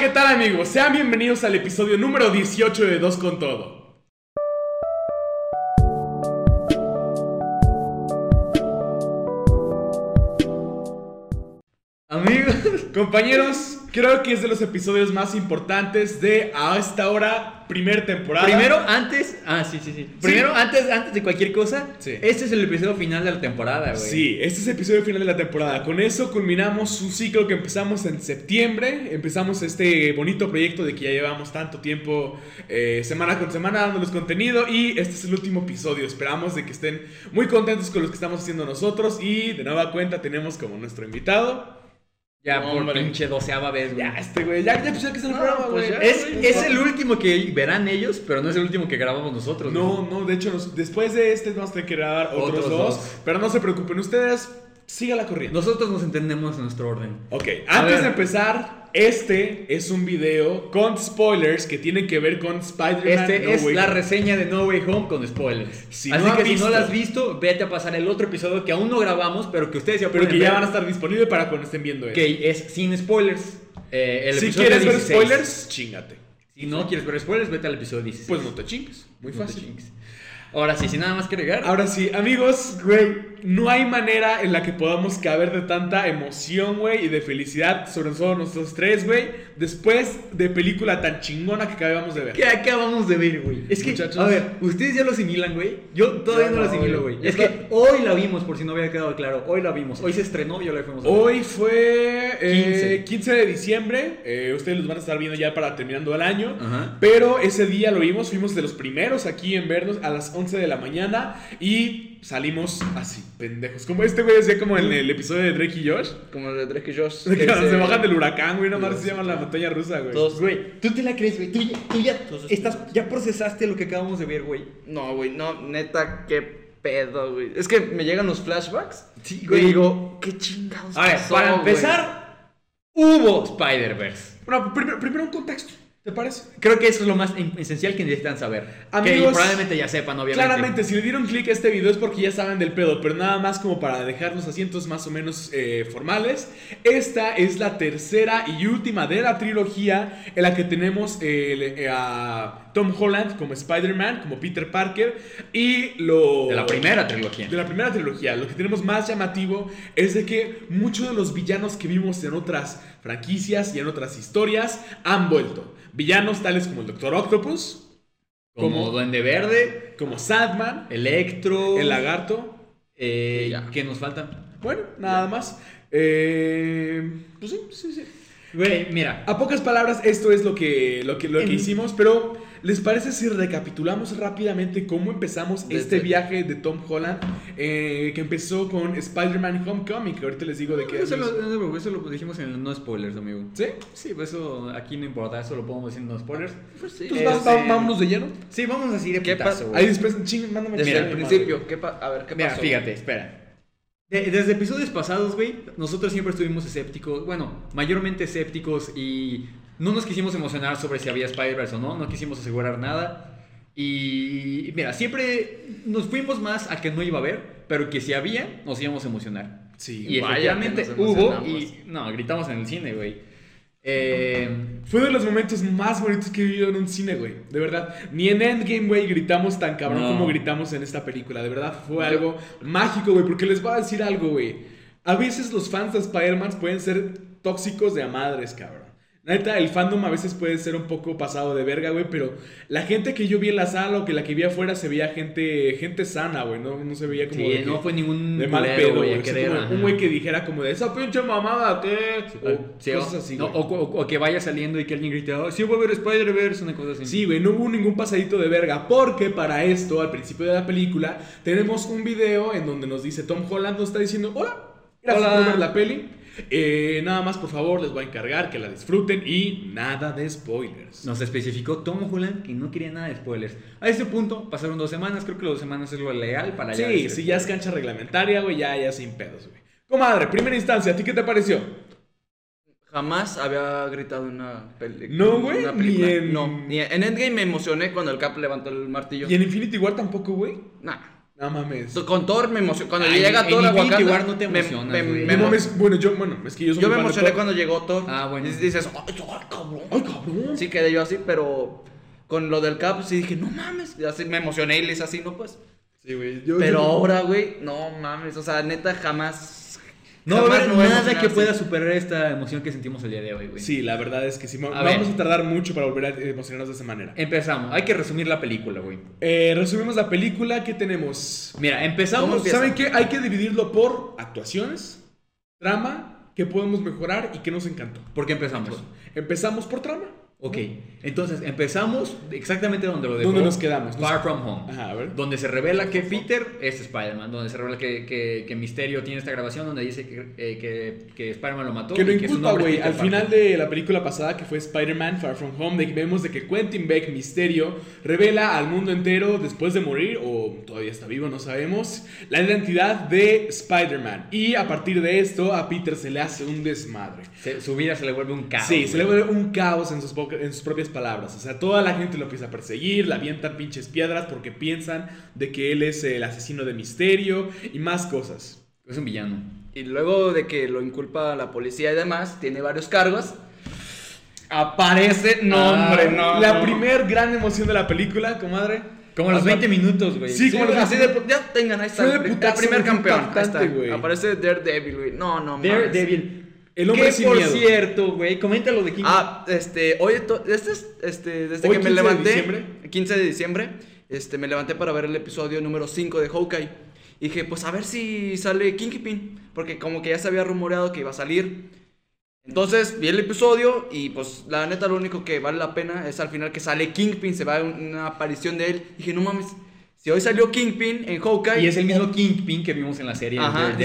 ¿qué tal amigos? Sean bienvenidos al episodio número 18 de Dos con Todo. Amigos, compañeros, creo que es de los episodios más importantes de a esta hora, primera temporada. Primero, antes. Ah, sí, sí, sí. Primero, antes, antes de cualquier cosa. Sí. Este es el episodio final de la temporada, güey. Sí, este es el episodio final de la temporada. Con eso culminamos un ciclo que empezamos en septiembre. Empezamos este bonito proyecto de que ya llevamos tanto tiempo, eh, semana con semana, dándoles contenido. Y este es el último episodio. Esperamos de que estén muy contentos con los que estamos haciendo nosotros. Y de nueva cuenta tenemos como nuestro invitado. Ya No, por hombre. pinche doceava vez, güey. Ya, este güey, ya, ya, pues ya que es el No, programa, pues güey. ya, es, es el último que verán ellos, pero no es el último que grabamos nosotros. güey. No, no, de hecho, nos- después de este vamos a tener que grabar otros, Otros dos, dos. Pero no se preocupen, ustedes sígala corriendo. Nosotros nos entendemos en nuestro orden. Ok, antes de empezar, este es un video con spoilers que tienen que ver con Spider-Man. Este No es Way la Home. reseña de No Way Home con spoilers. Si Así no que si no la has visto, vete a pasar el otro episodio que aún no grabamos, pero que ustedes ya Pero ya van a estar disponibles para cuando estén viendo esto. que es sin spoilers. Eh, el si quieres ver 16. spoilers, chingate. Si no quieres ver spoilers, vete al episodio 16. Pues no te chingues. Muy No te fácil. chingues. Ahora sí, sin nada más que agregar. Ahora sí, amigos, güey, no hay manera en la que podamos caber de tanta emoción, güey, y de felicidad, sobre todo nosotros tres, güey, después de película tan chingona que acabamos de ver. ¿Qué acabamos de ver, güey? Es que, Muchachos. a ver, ustedes ya lo asimilan, güey. Yo todavía no, lo asimilo, güey. Es que hoy la vimos, por si no hubiera quedado claro. Hoy la vimos. Hoy se estrenó y ya la fuimos a ver. Hoy fue eh, 15. 15. de diciembre. eh, ustedes los van a estar viendo ya para terminando el año. Ajá. Pero ese día lo vimos. Fuimos de los primeros aquí en vernos a las 11 de la mañana. Y salimos así, pendejos. Como este güey decía, como en el episodio de Drake y Josh. Como el de Drake y Josh. Que se se- bajan del huracán, güey. Nada más Sí, se llaman la montaña rusa, güey. Todos- Güey, tú te la crees, güey. Tú ya, tú ya estás, ya procesaste lo que acabamos de ver, güey. No, güey, no, neta, qué pedo, güey. Es que me llegan los flashbacks. Sí, Y güey. digo, qué chingados. A ver, pasó, para güey? empezar, hubo Spider-Verse. Bueno, primero, primero un contexto, ¿te parece? Creo que eso es lo más en- esencial que necesitan saber. Amigos, que probablemente ya sepan, obviamente. Claramente, si le dieron clic a este video es porque ya saben del pedo, pero nada más como para dejar los asientos más o menos eh, formales. Esta es la tercera y última de la trilogía en la que tenemos eh, a Tom Holland como Spider-Man, como Peter Parker, y lo... De la primera trilogía. De la primera trilogía, lo que tenemos más llamativo es de que muchos de los villanos que vimos en otras franquicias y en otras historias han vuelto. Villanos tales como el Doctor Octopus, Como como- Duende Verde, como Sandman, Electro. el lagarto. Eh. ¿Qué nos faltan? Bueno, nada más. Eh, pues sí, sí, sí. Güey, mira. A pocas palabras, esto es lo que, lo que, lo que En- hicimos, pero ¿les parece si recapitulamos rápidamente cómo empezamos Desde- este viaje de Tom Holland? eh, que empezó con Spider-Man Homecoming, que ahorita les digo de qué Eso es. lo, eso lo dijimos en el no spoilers, amigo. ¿Sí? Sí, pues eso aquí no importa, eso lo podemos decir en no spoilers. Pues sí. Entonces, va- Este- va- vámonos de lleno. Sí, vamos así de ¿Qué putazo. Ahí después, ching, mándame Desde el principio, ¿qué pa- a ver, ¿qué Mira, pasó? fíjate, espera. De- desde episodios pasados, güey, nosotros siempre estuvimos escépticos, bueno, mayormente escépticos y no nos quisimos emocionar sobre si había Spider-Verse o no, no quisimos asegurar nada. Y mira, siempre nos fuimos más a que no iba a haber, pero que si había, nos íbamos a emocionar. Sí. y vaya efectivamente que nos hubo y no, gritamos en el cine, güey. Eh, Fue de los momentos más bonitos que he vivido en un cine, güey. De verdad. Ni en Endgame, güey, gritamos tan cabrón No. como gritamos en esta película. De verdad, fue algo mágico, güey. Porque les voy a decir algo, güey. A veces los fans de Spider-Man pueden ser tóxicos de a madres, cabrón. Neta, el fandom a veces puede ser un poco pasado de verga, güey, pero la gente que yo vi en la sala o que la que vi afuera se veía gente, gente sana, güey, no, no se veía como sí, de que- no fue ningún de mal pedo, güey, O sea, un güey que dijera como de esa pinche mamada, ¿qué? O Sí, cosas así, no, o, o- o que vaya saliendo y que alguien grite, "Oh, sí voy a ver Spider-Verse, una cosa así. Sí, güey, no hubo ningún pasadito de verga, porque para esto, al principio de la película, tenemos un video en donde nos dice Tom Holland, nos está diciendo, hola, gracias Hola. por ver la peli. Eh, nada más, por favor, les voy a encargar que la disfruten y nada de spoilers. Nos especificó Tom Holland que no quería nada de spoilers. A este punto pasaron dos semanas, creo que las dos semanas es lo legal para ya sí, decir si ya es cancha reglamentaria, güey, ya, ya sin pedos, güey. Comadre, primera instancia, ¿a ti qué te pareció? Jamás había gritado en una película. No, güey, ni en- No, ni en Endgame me emocioné cuando el Cap levantó el martillo. ¿Y en Infinity War tampoco, güey? Nah. No mames. Con Thor me emocionó. Cuando Ay, llega en Thor a Infinity Wakanda, War no te me- emocionas, me- güey. me No emo- mames, bueno, yo, bueno, es que yo soy Yo me fan de emocioné Thor. cuando llegó Thor. Ah, bueno. Y dices, ay, cabrón. Ay, cabrón. Sí quedé yo así, pero con lo del Cap sí dije, no mames. Y así me emocioné y le hice así, no pues. Sí, güey. yo- Pero yo- ahora, güey, no mames. O sea, neta, jamás. No va a haber nada que pueda superar esta emoción que sentimos el día de hoy, güey. Sí, la verdad es que sí. A vamos ver. a tardar mucho para volver a emocionarnos de esa manera. Empezamos. Hay que resumir la película, güey. Eh, resumimos la película. ¿Qué tenemos? Mira, ¿Cómo empezamos. ¿Saben qué? Hay que dividirlo por actuaciones, trama, que podemos mejorar y que nos encantó. ¿Por qué empezamos? Empezamos por trama. Ok, entonces empezamos exactamente donde lo dejó. ¿Dónde nos quedamos? Far From Home. Ajá, a ver. Donde se revela que Peter es Spider-Man. Donde se revela que, que, que Misterio tiene esta grabación donde dice que, eh, que, que Spider-Man lo mató. Que lo inculpa, güey. Al final de la película pasada, que fue Spider-Man Far From Home, de vemos de que Quentin Beck, Misterio, revela al mundo entero después de morir, o todavía está vivo, no sabemos, la identidad de Spider-Man. Y a partir de esto, a Peter se le hace un desmadre. Se- su vida se le vuelve un caos. Sí, se le vuelve un caos en sus, po- en sus propias palabras. O sea, toda la gente lo empieza a perseguir, le avientan pinches piedras porque piensan de que él es el asesino de Misterio y más cosas. Es un villano. Y luego de que lo inculpa la policía y demás, tiene varios cargos. Aparece. No, Ah, hombre, no. La no. primer gran emoción de la película, comadre. Como a los Apa- 20 minutos, güey. Sí, Sí, como los así de, ya tengan, ahí está. Fue de el pri- putazo, el primer campeón. Ahí está. Aparece Daredevil, güey. No, no. Daredevil. El hombre que sin por miedo. cierto, güey, coméntalo de King. Ah, este, hoy, to- este es, este, desde Hoy, que 15 me de levanté, diciembre. 15 de diciembre, este, me levanté para ver el episodio número 5 de Hawkeye. Y dije, pues a ver si sale Kingpin, porque como que ya se había rumoreado que iba a salir. Entonces vi el episodio y pues la neta lo único que vale la pena es al final que sale Kingpin, se va una aparición de él. Dije, no mames, si hoy salió Kingpin en Hawkeye... y es el mismo Kingpin que vimos en la serie. Ajá,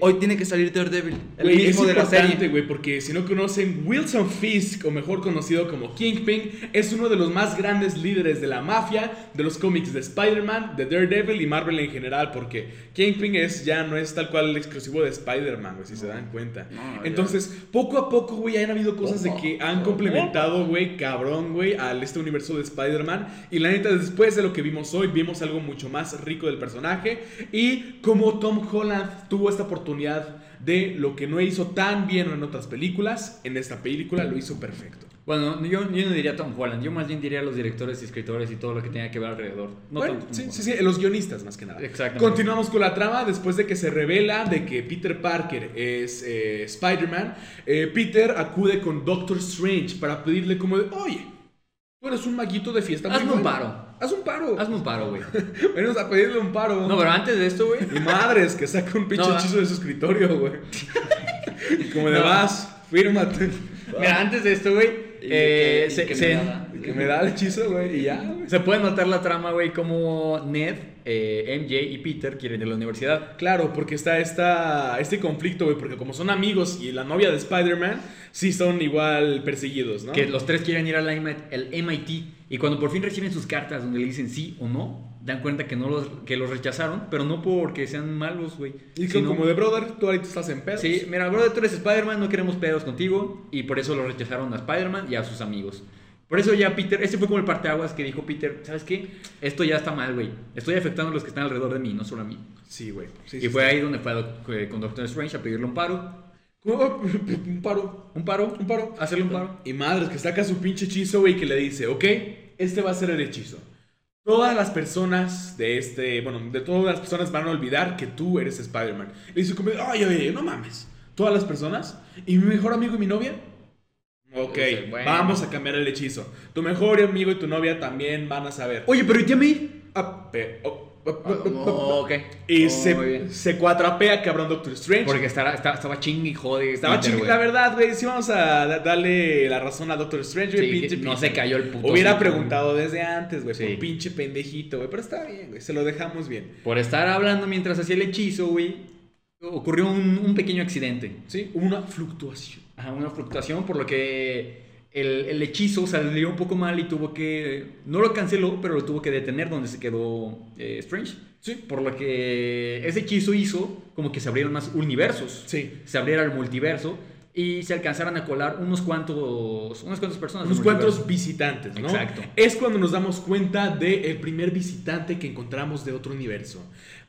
hoy tiene que salir Daredevil, el Güey, es mismo de la serie. güey, porque si no conocen, Wilson Fisk, o mejor conocido como Kingpin, es uno de los más grandes líderes de la mafia, de los cómics de Spider-Man, de Daredevil y Marvel en general, porque Kingpin es, ya no es tal cual el exclusivo de Spider-Man, güey, si se dan cuenta. No, ya. Entonces, poco a poco, güey, han habido cosas de que han complementado, güey, cabrón, güey, al este universo de Spider-Man. Y la neta, después de lo que vimos hoy, vimos algo mucho más rico del personaje. Y como Tom Holland tuvo esta oportunidad de lo que no hizo tan bien en otras películas, en esta película lo hizo perfecto. Bueno, yo, yo no diría Tom Holland, yo más bien diría los directores y escritores y todo lo que tenga que ver alrededor. No bueno, Tom sí, Holland. sí, sí, los guionistas más que nada. Exactamente. Continuamos con la trama después de que se revela de que Peter Parker es eh, Spider-Man. eh, Peter acude con Doctor Strange para pedirle como de, oye, tú eres un maguito de fiesta. muy Hazme un bueno. paro. Haz un paro. Hazme un paro, güey. Venimos a pedirle un paro. No, pero antes de esto, güey. Y madres, que saca un pinche No, hechizo de su escritorio, güey. Y como de No. vas, fírmate. Mira, antes de esto, güey. Eh, se, que se- me da- Que me da el hechizo, güey, y ya, güey. se puede notar la trama, güey, como Ned, eh, MJ y Peter quieren ir a la universidad. Claro, porque está esta, este conflicto, güey, porque como son amigos y la novia de Spider-Man, sí son igual perseguidos, ¿no? Que los tres quieren ir al MIT. Y cuando por fin reciben sus cartas donde le dicen sí o no, dan cuenta que, no los, que los rechazaron, pero no porque sean malos, güey. Y sino- como de brother, tú ahorita estás en pedos. Sí, mira, brother, tú eres Spider-Man, no queremos pedos contigo. Y por eso lo rechazaron a Spider-Man y a sus amigos. Por eso ya Peter, este fue como el parteaguas que dijo Peter, ¿sabes qué? Esto ya está mal, güey. Estoy afectando a los que están alrededor de mí, no solo a mí. Sí, güey. Sí, y sí, fue sí. ahí donde fue a con Doctor Strange a pedirle un paro. Oh, Un paro. ¿Un paro? Un paro. Hacerle un paro. Y madres, que saca su pinche hechizo, güey, que le dice, ok, este va a ser el hechizo. Todas las personas de este, bueno, de todas las personas van a olvidar que tú eres Spider-Man. Le dice como, ay, oye, no mames. Todas las personas. ¿Y mi mejor amigo y mi novia? Ok, Dice, bueno. vamos a cambiar el hechizo. Tu mejor amigo y tu novia también van a saber. Oye, pero ¿y a mí? Ah, pe- oh, oh, ok. Y Oh, se, se cuatrapea, cabrón, Doctor Strange. Porque estaba, estaba, estaba ching y jode. Estaba Peter, chido, güey. la verdad, güey. Sí, vamos a da- darle la razón a Doctor Strange, güey. Sí, pinche no se cayó el puto Hubiera preguntado desde antes, güey. Sí. Por pinche pendejito, güey. Pero está bien, güey. Se lo dejamos bien. Por estar hablando mientras hacía el hechizo, güey, ocurrió un, un pequeño accidente. Sí, una fluctuación. Ajá, una fluctuación, por lo que el, el hechizo salió un poco mal y tuvo que... No lo canceló, pero lo tuvo que detener donde se quedó eh, Strange. Sí. Por lo que ese hechizo hizo como que se abrieran más universos. Sí. Se abriera el multiverso. y se alcanzaron a colar unos cuantos, unas cuantas personas. Unos cuantos visitantes, ¿no? Exacto. Es cuando nos damos cuenta del primer visitante que encontramos de otro universo.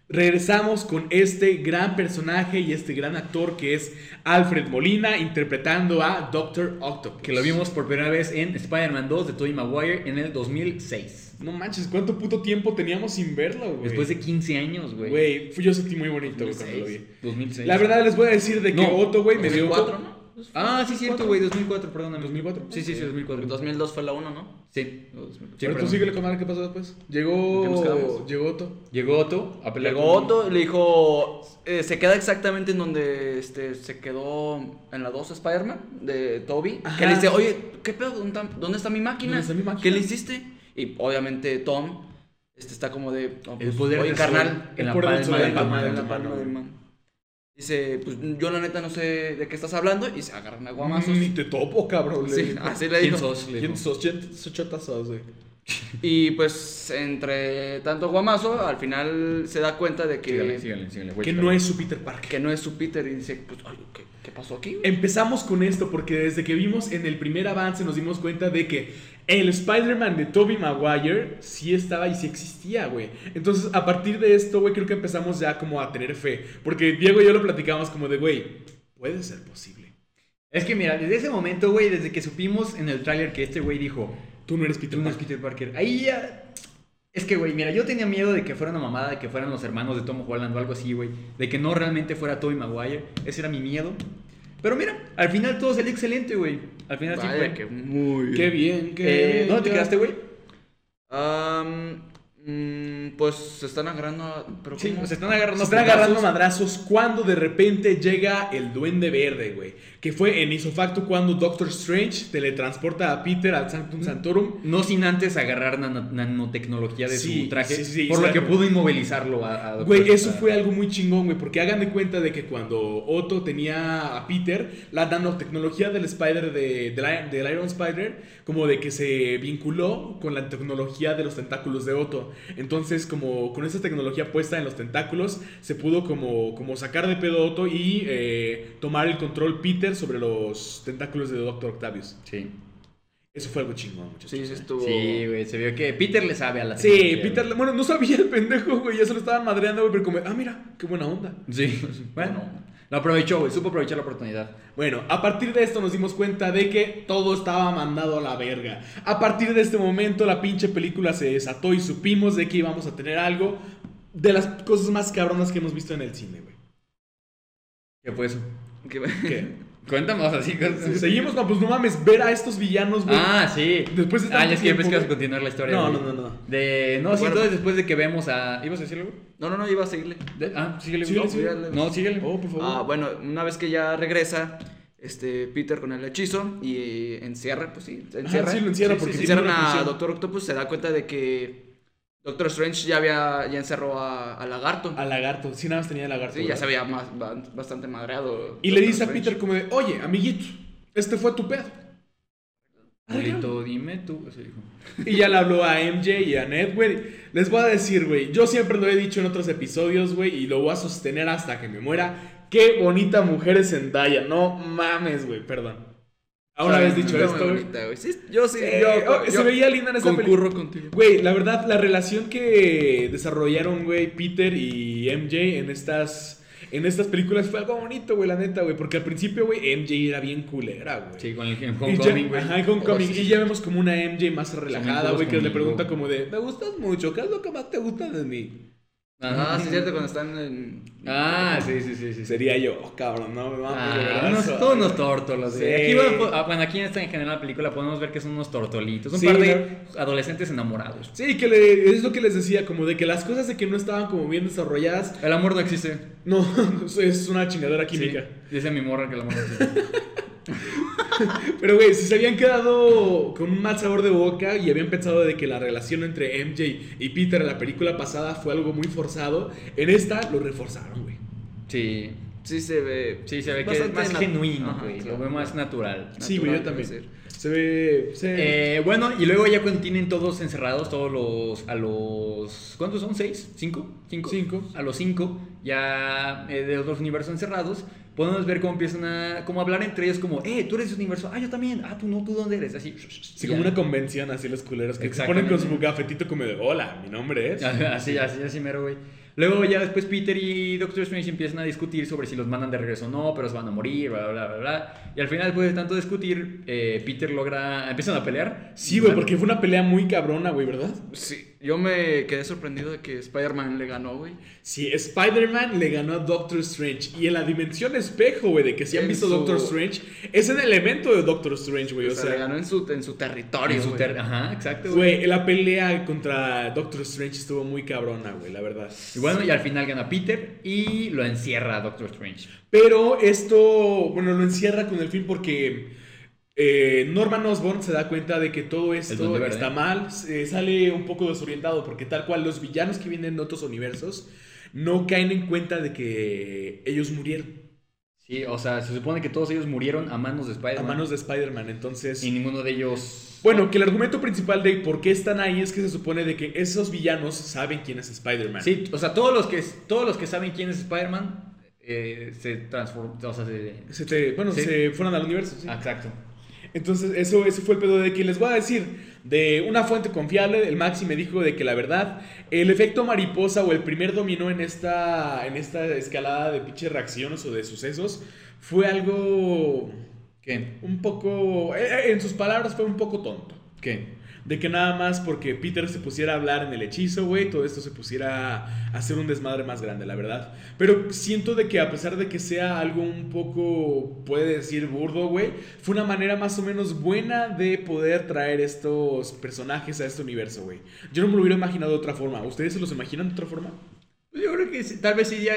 Regresamos con este gran personaje y este gran actor que es Alfred Molina interpretando a Doctor Octopus. Que lo vimos por primera vez en Spider-Man 2 de Tobey Maguire en el 2006. No manches, ¿cuánto puto tiempo teníamos sin verlo, güey? Después de 15 años, güey. Güey, yo sentí muy bonito, cuando lo vi. 2006. La verdad les voy a decir de que No, Otto, güey, me dio... 2004, ¿no? Ah, sí, cierto, güey, 2004, perdóname. 2004. Sí, sí, sí, 2004. 2002 fue la 1, ¿no? Sí. O 2004. Sí, Pero tú síguele con que pasó después. ¿En qué Llegó... Llegó Otto. Llegó Otto a pelear Llegó con- Otto, le dijo, eh, se queda exactamente en donde este, se quedó en la 2 Spider-Man de Toby. Ajá. Que le dice, oye, ¿qué pedo? ¿Dónde está, dónde está mi máquina? ¿Dónde está mi máquina? ¿Qué le hiciste? Y obviamente Tom este, está como de, "No, El pues, poder oye, del carnal, el en la palma de la mano. Dice, pues yo la neta no sé de qué estás hablando y se agarran a guamazos. Ni te topo, cabrón. Sí, así le ¿Quién dijo. ¿Quién sos? ¿Quién sos? Chota sos. Y pues entre tanto guamazo, al final se da cuenta de que, Síganle, síganle, síganle. güey, Que no es su Peter Parker. que no es su Peter y dice, pues, ay, ¿qué, qué pasó aquí? Empezamos con esto porque desde que vimos en el primer avance nos dimos cuenta de que el Spider-Man de Tobey Maguire sí estaba y sí existía, güey. Entonces, a partir de esto, güey, creo que empezamos ya como a tener fe. Porque Diego y yo lo platicamos como de, güey, puede ser posible. Es que mira, desde ese momento, güey, desde que supimos en el tráiler que este güey dijo, Tú no eres Peter tú no eres. Peter Parker, ahí ya... Es que, güey, mira, yo tenía miedo de que fuera una mamada, de que fueran los hermanos de Tom Holland o algo así, güey. De que no realmente fuera Tobey Maguire. Ese era mi miedo. Pero mira, al final todo salió excelente, güey. Al final sí fue. que muy Qué bien, qué Eh, bien. ¿Dónde te quedaste, güey? Mm, pues se están agarrando. a- ¿Pero Sí, se están agarrando Se están putazos. agarrando madrazos cuando de repente llega el Duende Verde, güey. Que fue en isofacto cuando Doctor Strange teletransporta a Peter al Sanctum Santorum. No sin antes agarrar nano- nanotecnología de Sí, su traje, sí, sí, por lo que pudo inmovilizarlo a, a Doctor Güey, eso fue algo muy chingón, güey, porque hagan de cuenta de que cuando Otto tenía a Peter, la nanotecnología del Spider, de, del, Iron- del Iron Spider, como de que se vinculó con la tecnología de los tentáculos de Otto. Entonces, como con esa tecnología puesta en los tentáculos, se pudo como, como sacar de pedo Otto y eh, tomar el control Peter sobre los tentáculos de Doctor Octavius. Sí. Eso fue algo chingón, muchachos. Sí, sí estuvo. Sí, güey, se vio que Peter le sabe a la Sí, tecnología, Peter, bueno, no sabía el pendejo, güey, ya se lo estaban madreando, güey, pero como, ah, mira, qué buena onda. Sí, bueno. Lo aprovechó, güey, supo aprovechar la oportunidad. Bueno, a partir de esto nos dimos cuenta de que todo estaba mandado a la verga. A partir de este momento la pinche película se desató y supimos de que íbamos a tener algo de las cosas más cabronas que hemos visto en el cine, güey. ¿Qué fue eso? Que- ¿Qué? Cuéntame así. Seguimos, no, pues no mames, ver a estos villanos, güey. Ah, sí. Después de Ah, ya es que pensé que ibas a continuar la historia. No, güey. no, no, no. De... No, sí, Bueno. entonces después de que vemos a... ¿Ibas a decirlo, güey? No, no, no, iba a seguirle. De- Ah, síguele, Síguele. No, síguele. Oh, por favor. Ah, bueno, una vez que ya regresa, este, Peter con el hechizo y encierra, pues sí, encierra. sí, lo encierra Sí, porque sí, sí, encierran a. Doctor Octopus, se da cuenta de que Doctor Strange ya había, ya encerró a, a Lagarto. A Lagarto, sí, nada más tenía Lagarto. Sí, ya se había más, ba- bastante madreado. Y le dice a. Peter como de, oye, amiguito, este fue tu pedo. Dime tú. Dijo. Y ya le habló a MJ y a Ned, güey. Les voy a decir, güey, yo siempre lo he dicho en otros episodios, güey, y lo voy a sostener hasta que me muera. Qué bonita mujer es Zendaya. No mames, güey, perdón. Ahora habías dicho esto, muy güey. bonita, güey. Sí, yo sí, Eh, yo, oh, yo se veía linda en esa película. contigo. Güey, la verdad, la relación que desarrollaron, güey, Peter y MJ en estas, en estas películas fue algo bonito, güey, la neta, güey. Porque al principio, güey, MJ era bien culera, güey. Sí, con el en Y ya- Homecoming, güey. Ajá, en Homecoming. Oh, sí. Y ya vemos como una MJ más relajada, güey, que le pregunta como de, me gustas mucho, ¿qué es lo que más te gusta de mí? Ah, sí, es cierto, cuando están en. Ah, sí, sí, sí. Sería yo, oh, cabrón, no me Ah, unos, todos unos tórtolos. Sí. Aquí, bueno, ah, bueno, aquí en esta en general película podemos ver que son unos tortolitos. Un Sí, par de adolescentes enamorados. Sí, que le, es lo que les decía, como de que las cosas de que no estaban como bien desarrolladas, El amor no existe. no, es una chingadera química. Dice mi morra que el amor no existe. Pero, güey, si se habían quedado con un mal sabor de boca y habían pensado de que la relación entre MJ y Peter en la película pasada fue algo muy forzado, en esta lo reforzaron, güey. Sí. Sí se ve. Sí, se ve que es más genuino, güey. claro. Lo ve más natural. Sí, güey, yo Natural, también. Se ve... Se... Eh, bueno, y luego ya cuando tienen todos encerrados, todos los. A los. ¿Cuántos son? ¿Seis? ¿Cinco? ¿Cinco? Cinco. A los cinco, ya eh, de los dos universos encerrados, podemos ver cómo empiezan a como hablar entre ellos como, eh, tú eres de universo, ah, yo también, ah, tú no, tú dónde eres, así. Sí, como una convención así los culeros que se ponen con su gafetito como de, hola, mi nombre es. Así, así, así mero, güey. Luego ya después Peter y Doctor Strange empiezan a discutir sobre si los mandan de regreso o no, pero se van a morir, bla, bla, bla, bla. Y al final, después de tanto discutir, eh, Peter logra... Empiezan a pelear. Sí, güey, porque fue una pelea muy cabrona, güey, ¿verdad? Sí. Yo me quedé sorprendido de que Spider-Man le ganó, güey. Sí, Spider-Man le ganó a Doctor Strange. Y en la dimensión espejo, güey, de que si han visto Doctor Strange, es el elemento de Doctor Strange, güey. O, sea, le ganó en su, en su territorio. En su Ajá, exacto, güey. Güey, la pelea contra Doctor Strange estuvo muy cabrona, güey, la verdad. Y bueno, y al final gana Peter y lo encierra a Doctor Strange. Pero esto, bueno, lo encierra con el fin porque eh, Norman Osborn se da cuenta de que todo esto está mal, sale un poco desorientado porque tal cual los villanos que vienen de otros universos no caen en cuenta de que ellos murieron. Sí, o sea, se supone que todos ellos murieron a manos de Spider-Man. A manos de Spider-Man, entonces... Y ninguno de ellos... Bueno, que el argumento principal de por qué están ahí es que se supone de que esos villanos saben quién es Spider-Man. Sí, o sea, todos los que, todos los que saben quién es Spider-Man eh, se transforman, o sea, se... bueno, se fueron al universo. Sí. Exacto. Entonces, eso, eso fue el pedo de que les voy a decir, de una fuente confiable, el Maxi me dijo de que la verdad, el efecto mariposa o el primer dominó en esta, en esta escalada de pinches reacciones o de sucesos fue algo que un poco, eh, eh, en sus palabras fue un poco tonto. ¿Qué? De que nada más porque Peter se pusiera a hablar en el hechizo, güey, todo esto se pusiera a hacer un desmadre más grande, la verdad. Pero siento de que a pesar de que sea algo un poco, puede decir, burdo, güey, fue una manera más o menos buena de poder traer estos personajes a este universo, güey. Yo no me lo hubiera imaginado de otra forma. ¿Ustedes se los imaginan de otra forma? Yo creo que tal vez sí ya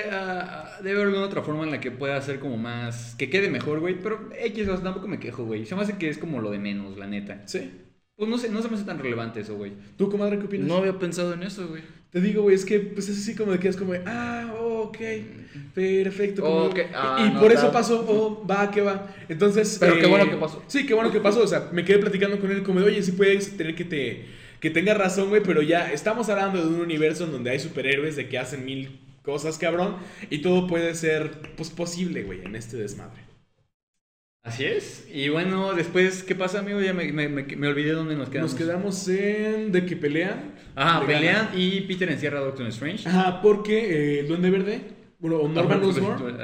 uh, debe haber alguna otra forma en la que pueda ser como más. que quede mejor, güey. Pero X, tampoco me quejo, güey. Se me hace que es como lo de menos, la neta. Sí. Pues no sé, no se me hace tan relevante eso, güey. ¿Tú, comadre, qué opinas? No había pensado en eso, güey. Te digo, güey, es que pues es así como de que es como de, ah, ok, perfecto. Ah, y por eso pasó, oh, va, que va. Entonces. Pero qué bueno que pasó. Sí, qué bueno que pasó. O sea, me quedé platicando con él como de, oye, sí puedes tener que te. Que tenga razón, güey, pero ya estamos hablando de un universo en donde hay superhéroes de que hacen mil cosas, cabrón. Y todo puede ser, pues, posible, güey, en este desmadre. Así es. Y bueno, después, ¿qué pasa, amigo? Ya me, me, me, olvidé dónde nos quedamos. Nos quedamos en de que pelean. Ajá, pelean y Peter encierra a Doctor Strange. Ajá, porque eh, el Duende Verde, bueno, Norman Osborn.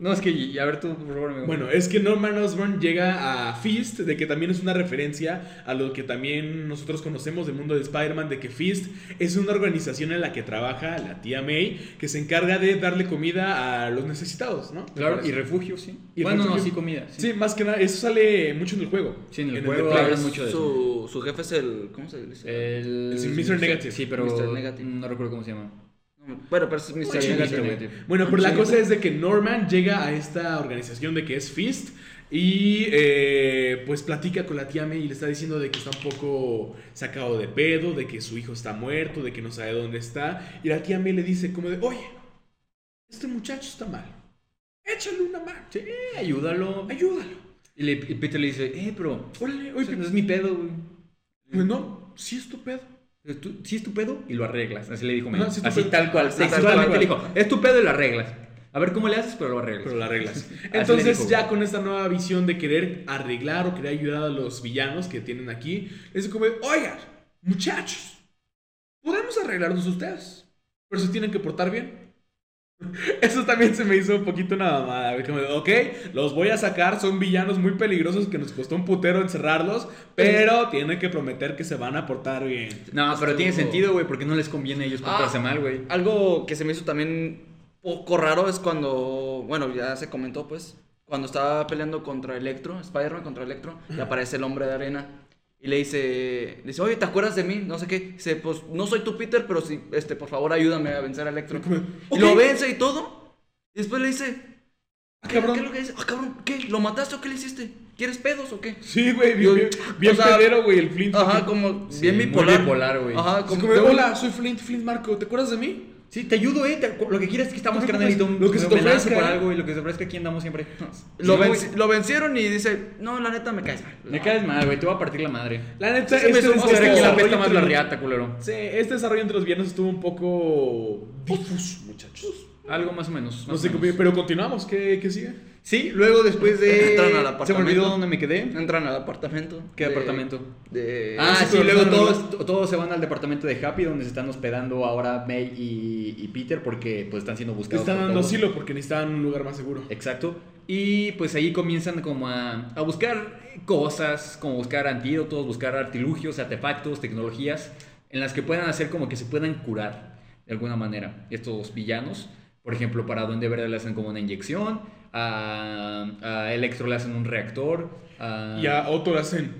No, es que, a ver tú, por favor. Bueno, es que Norman Osborn llega a Fist, de que también es una referencia a lo que también nosotros conocemos del mundo de Spider-Man, de que Fist es una organización en la que trabaja la tía May, que se encarga de darle comida a los necesitados, ¿no? Claro, y refugio, sí. Y bueno, no, sí, comida. Sí. más que nada, eso sale mucho en el juego. Sí, en el juego hablan mucho de su, eso. Su jefe es el, ¿cómo se dice? El, el Mr. Negative. Sí, pero no recuerdo cómo se llama. Bueno, pero es Mr. Bueno, pero la cosa es de que Norman llega a esta organización de que es Fist y eh, pues platica con la tía May y le está diciendo de que está un poco sacado de pedo, de que su hijo está muerto, de que no sabe dónde está. Y la tía May le dice como de, oye, este muchacho está mal. Échale una mano. Sí, ayúdalo. Ayúdalo. Y, le, Peter le dice, eh, pero... Órale, oye, no es mi pedo, güey. Pues no, sí es tu pedo. Si es tu pedo y lo arreglas. Así le dijo Así tal cual. Sexualmente le dijo, es tu pedo y lo arreglas. A ver cómo le haces, pero lo arreglas. Pero lo arreglas. Entonces, ya con esta nueva visión de querer arreglar o querer ayudar a los villanos que tienen aquí, es como, oigan, muchachos, podemos arreglarnos ustedes, pero se tienen que portar bien. Eso también se me hizo un poquito una mamada. ok, los voy a sacar, son villanos muy peligrosos que nos costó un putero encerrarlos, pero tienen que prometer que se van a portar bien. No, pero tiene sentido, güey, porque no les conviene a ellos portarse ah, mal, güey. Algo que se me hizo también poco raro es cuando, bueno, ya se comentó, pues, cuando estaba peleando contra Electro, Spider-Man contra Electro, y aparece el hombre de arena. Y le dice, dice, oye, ¿te acuerdas de mí? No sé qué. Dice, pues no soy tu Peter, pero sí, este, por favor, ayúdame a vencer a Electro. Y lo vence y todo. Y después le dice, ¿qué, ¿qué es lo que dice? Ah, cabrón, ¿qué? ¿Lo mataste o qué le hiciste? ¿Quieres pedos o qué? Sí, güey, bien, bien, pedero, güey, el Flint. Ajá, como bien bipolar. bipolar, güey. Ajá, como, hola, soy Flint, Flint Marco, ¿te acuerdas de mí? Sí, te ayudo, eh. lo que quieres es que estamos carnalito. Lo que se te ofrezca. por algo y lo que se ofrezca aquí andamos siempre. Lo, lo, vencieron y dice, no, la neta me caes mal. Me caes mal, güey. Te voy a partir la madre. La neta, sí, este, este, este aquí la pesta más la riata, culero. Sí, este desarrollo entre los viernes estuvo un poco difuso, muchachos. Algo más o menos. no sé, pero continuamos. ¿Qué, qué sigue? Sí, luego después de... Entran al Se me apartamento. olvidó dónde me quedé. Entran al apartamento. ¿Qué de- apartamento? De... Ah, sí, sí, luego todos, todos se van al departamento de Happy donde se están hospedando ahora May y, y Peter porque pues están siendo buscados. están por dando todos. asilo porque necesitaban un lugar más seguro. Exacto. Y pues ahí comienzan como a, a buscar cosas, como buscar antídotos, buscar artilugios, artefactos, tecnologías en las que puedan hacer como que se puedan curar de alguna manera estos villanos. Por ejemplo, para Duende Verde le hacen como una inyección, a, a Electro le hacen un reactor, a, Y a Otto le hacen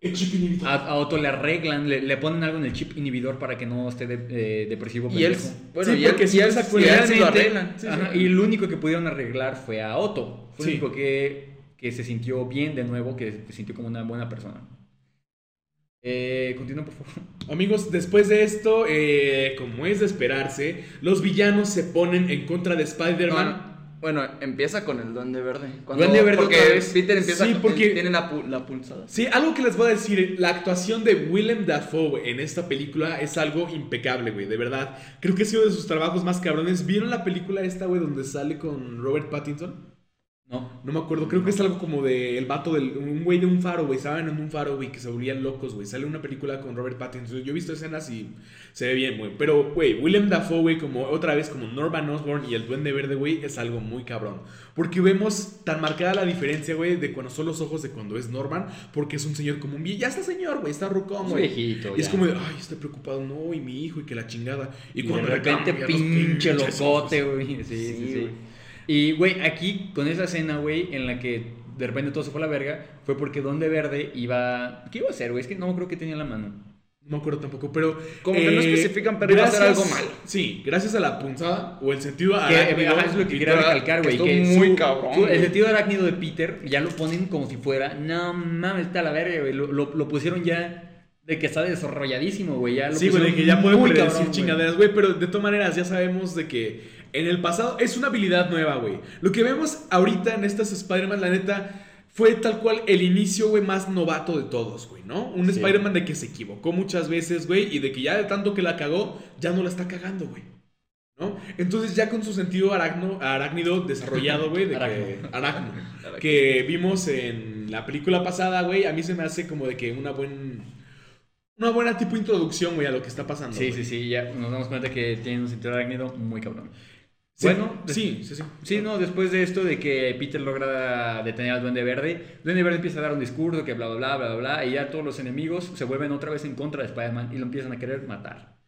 el chip inhibidor. a- a Otto le arreglan, le, le ponen algo en el chip inhibidor para que no esté de- eh, depresivo. Y él, pendejo. bueno, Sí, y él, porque si él- se lo arreglan. Sí, ajá, sí. Y lo único que pudieron arreglar fue a Otto. Fue Sí. el único que, que se sintió bien de nuevo, que se sintió como una buena persona. Eh, continúa, por favor. Amigos, después de esto, eh, como es de esperarse, los villanos se ponen en contra de Spider-Man. No, no. Bueno, empieza con el Duende Verde. Duende Verde porque otra vez. Peter empieza Sí, con- porque- tiene la, pu- la pulsada. Sí, algo que les voy a decir, la actuación de Willem Dafoe en esta película es algo impecable, güey, de verdad. Creo que ha sido de sus trabajos más cabrones. ¿Vieron la película esta, güey, donde sale con Robert Pattinson? No. No me acuerdo, creo que es algo como de el vato del un güey de un faro, güey, estaban en un faro, güey, que se volvían locos, güey. Sale una película con Robert Pattinson. Yo he visto escenas y se ve bien, güey. Pero, güey, Willem Dafoe, güey, como otra vez como Norman Osborn y el Duende Verde, güey, es algo muy cabrón. Porque vemos tan marcada la diferencia, güey, de cuando son los ojos de cuando es Norman, porque es un señor como un vie- ya está señor, güey, está rucón, Es güey. viejito. Y es ya. como de, ay, estoy preocupado, no, y mi hijo, y que la chingada. Y, Y, cuando de repente pinche locote, güey. Sí, sí, Sí, sí. Y, güey, aquí, con esa escena, güey, en la que de repente todo se fue a la verga, fue porque Donde Verde iba... ¿Qué iba a hacer, güey? Es que no creo que tenía la mano. No me acuerdo tampoco, pero. Como que no especifican, pero iba a hacer algo malo. Sí, gracias a la punzada o el sentido arácnido, es lo que quería recalcar, güey. Que muy su- cabrón, su- el sentido arácnido de Peter ya lo ponen como si fuera. No mames, está la verga, güey. Lo, lo, lo pusieron ya de que está desarrolladísimo, güey. Ya lo Sí, güey, de que ya cabrón, güey. chingaderas, güey. Pero de todas maneras, ya sabemos de que en el pasado es una habilidad nueva, güey. Lo que vemos ahorita en estas Spider-Man, la neta. Fue tal cual el inicio, güey, más novato de todos, güey, ¿no? Un Sí. Spider-Man de que se equivocó muchas veces, güey, y de que ya de tanto que la cagó, ya no la está cagando, güey. ¿No? Entonces ya con su sentido aracno, arácnido desarrollado, güey, de que... Aracno. Aracno. que vimos en la película pasada, güey, a mí se me hace como de que una buena... Una buena tipo introducción, güey, a lo que está pasando. Sí, sí, sí. Ya nos damos cuenta que tiene un sentido arácnido muy cabrón. Sí, Bueno, sí, sí, sí. Sí, no, después de esto de que Peter logra detener al Duende Verde, Duende Verde empieza a dar un discurso que bla, bla, bla, bla, bla, y ya todos los enemigos se vuelven otra vez en contra de Spider-Man y lo empiezan a querer matar.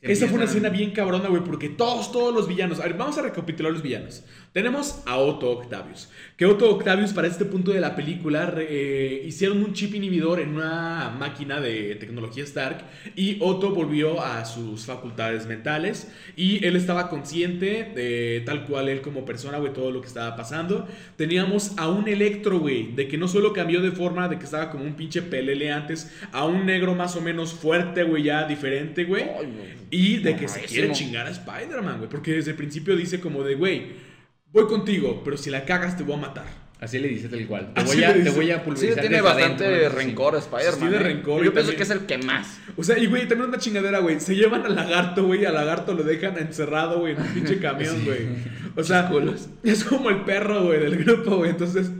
Esa fue una escena bien cabrona, güey, porque todos, todos los villanos. A ver, vamos a recapitular los villanos. Tenemos a Otto Octavius. Que Otto Octavius, para este punto de la película, eh, hicieron un chip inhibidor en una máquina de tecnología Stark. Y Otto volvió a sus facultades mentales. Y él estaba consciente de tal cual él como persona, güey, todo lo que estaba pasando. Teníamos a un Electro, güey, de que no solo cambió de forma, de que estaba como un pinche pelele antes, a un negro más o menos fuerte, güey, ya diferente, güey. Y de que se quiere chingar a Spider-Man, güey. Porque desde el principio dice como de, güey, voy contigo, pero si la cagas te voy a matar. Así le dice tal cual. Te voy a, te voy a Sí, pulverizar. tiene desde bastante rencor a Spider-Man. Sí, tiene ¿eh? rencor Yo pienso que es el que más. O sea, y güey, también una chingadera, güey. Se llevan al lagarto, güey. Al lagarto lo dejan encerrado, güey, en un pinche camión, güey. O sea, es como el perro, güey, del grupo, güey. Entonces,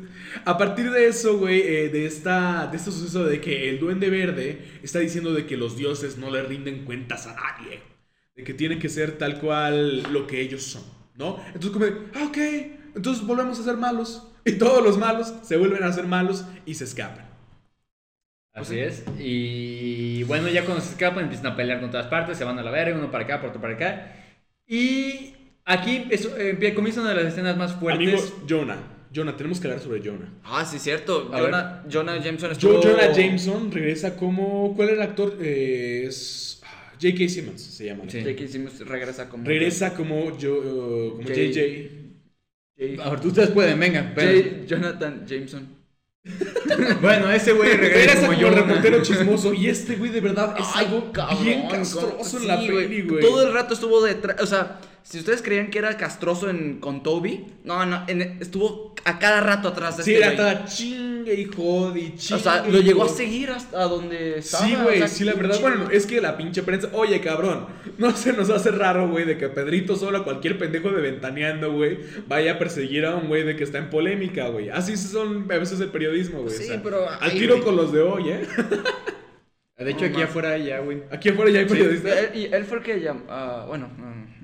a partir de eso, güey, eh, de, esta, de este suceso de que el duende verde está diciendo de que los dioses no le rinden cuentas a nadie. De que tienen que ser tal cual lo que ellos son, ¿no? Entonces, como de, ah, ok, entonces volvemos a ser malos. Y todos los malos se vuelven a ser malos y se escapan. Así es. Y bueno, ya cuando se escapan empiezan a pelear con todas partes, se van a la verga, uno para acá, otro para acá. Y aquí eso, eh, comienza una de las escenas más fuertes. Amigos, Jonah. Jonah, tenemos que hablar sobre Jonah. Ah, sí, cierto. A Jonah, Jonah Jameson estuvo... Jo- Jonah Jameson regresa como. ¿Cuál era el actor? Eh, es. J.K. Simmons se llama. ¿no? Sí. J.K. Simmons regresa como... Regresa como, yo, uh, como J- JJ. J- A ver, ustedes pueden, venga. pero- J- Jonathan Jameson. Bueno, ese güey regresa como como yo. reportero chismoso. Y este güey de verdad es Ay, algo cabrón, bien castroso en Sí, la peli, güey. Todo el rato estuvo detrás, o sea, si ustedes creían que era castroso en, con Toby, no, no, en- estuvo a cada rato atrás de Sí, este toda chingue y jode y chingue. O sea, lo llegó a seguir hasta donde estaba. Sí, o güey, sea, sí, la verdad. Bueno, es que la pinche prensa. Oye, cabrón, no se nos hace raro, güey, de que Pedrito solo a cualquier pendejo de ventaneando, güey, vaya a perseguir a un güey de que está en polémica, güey. Así son a veces el periodismo, güey. Sí, o sea, pero Al ahí, tiro güey. con los de hoy, ¿eh? De hecho, No, aquí afuera ya, güey. Aquí afuera ya hay Sí, periodistas. él, y él fue el que llamó. ah, bueno, mm,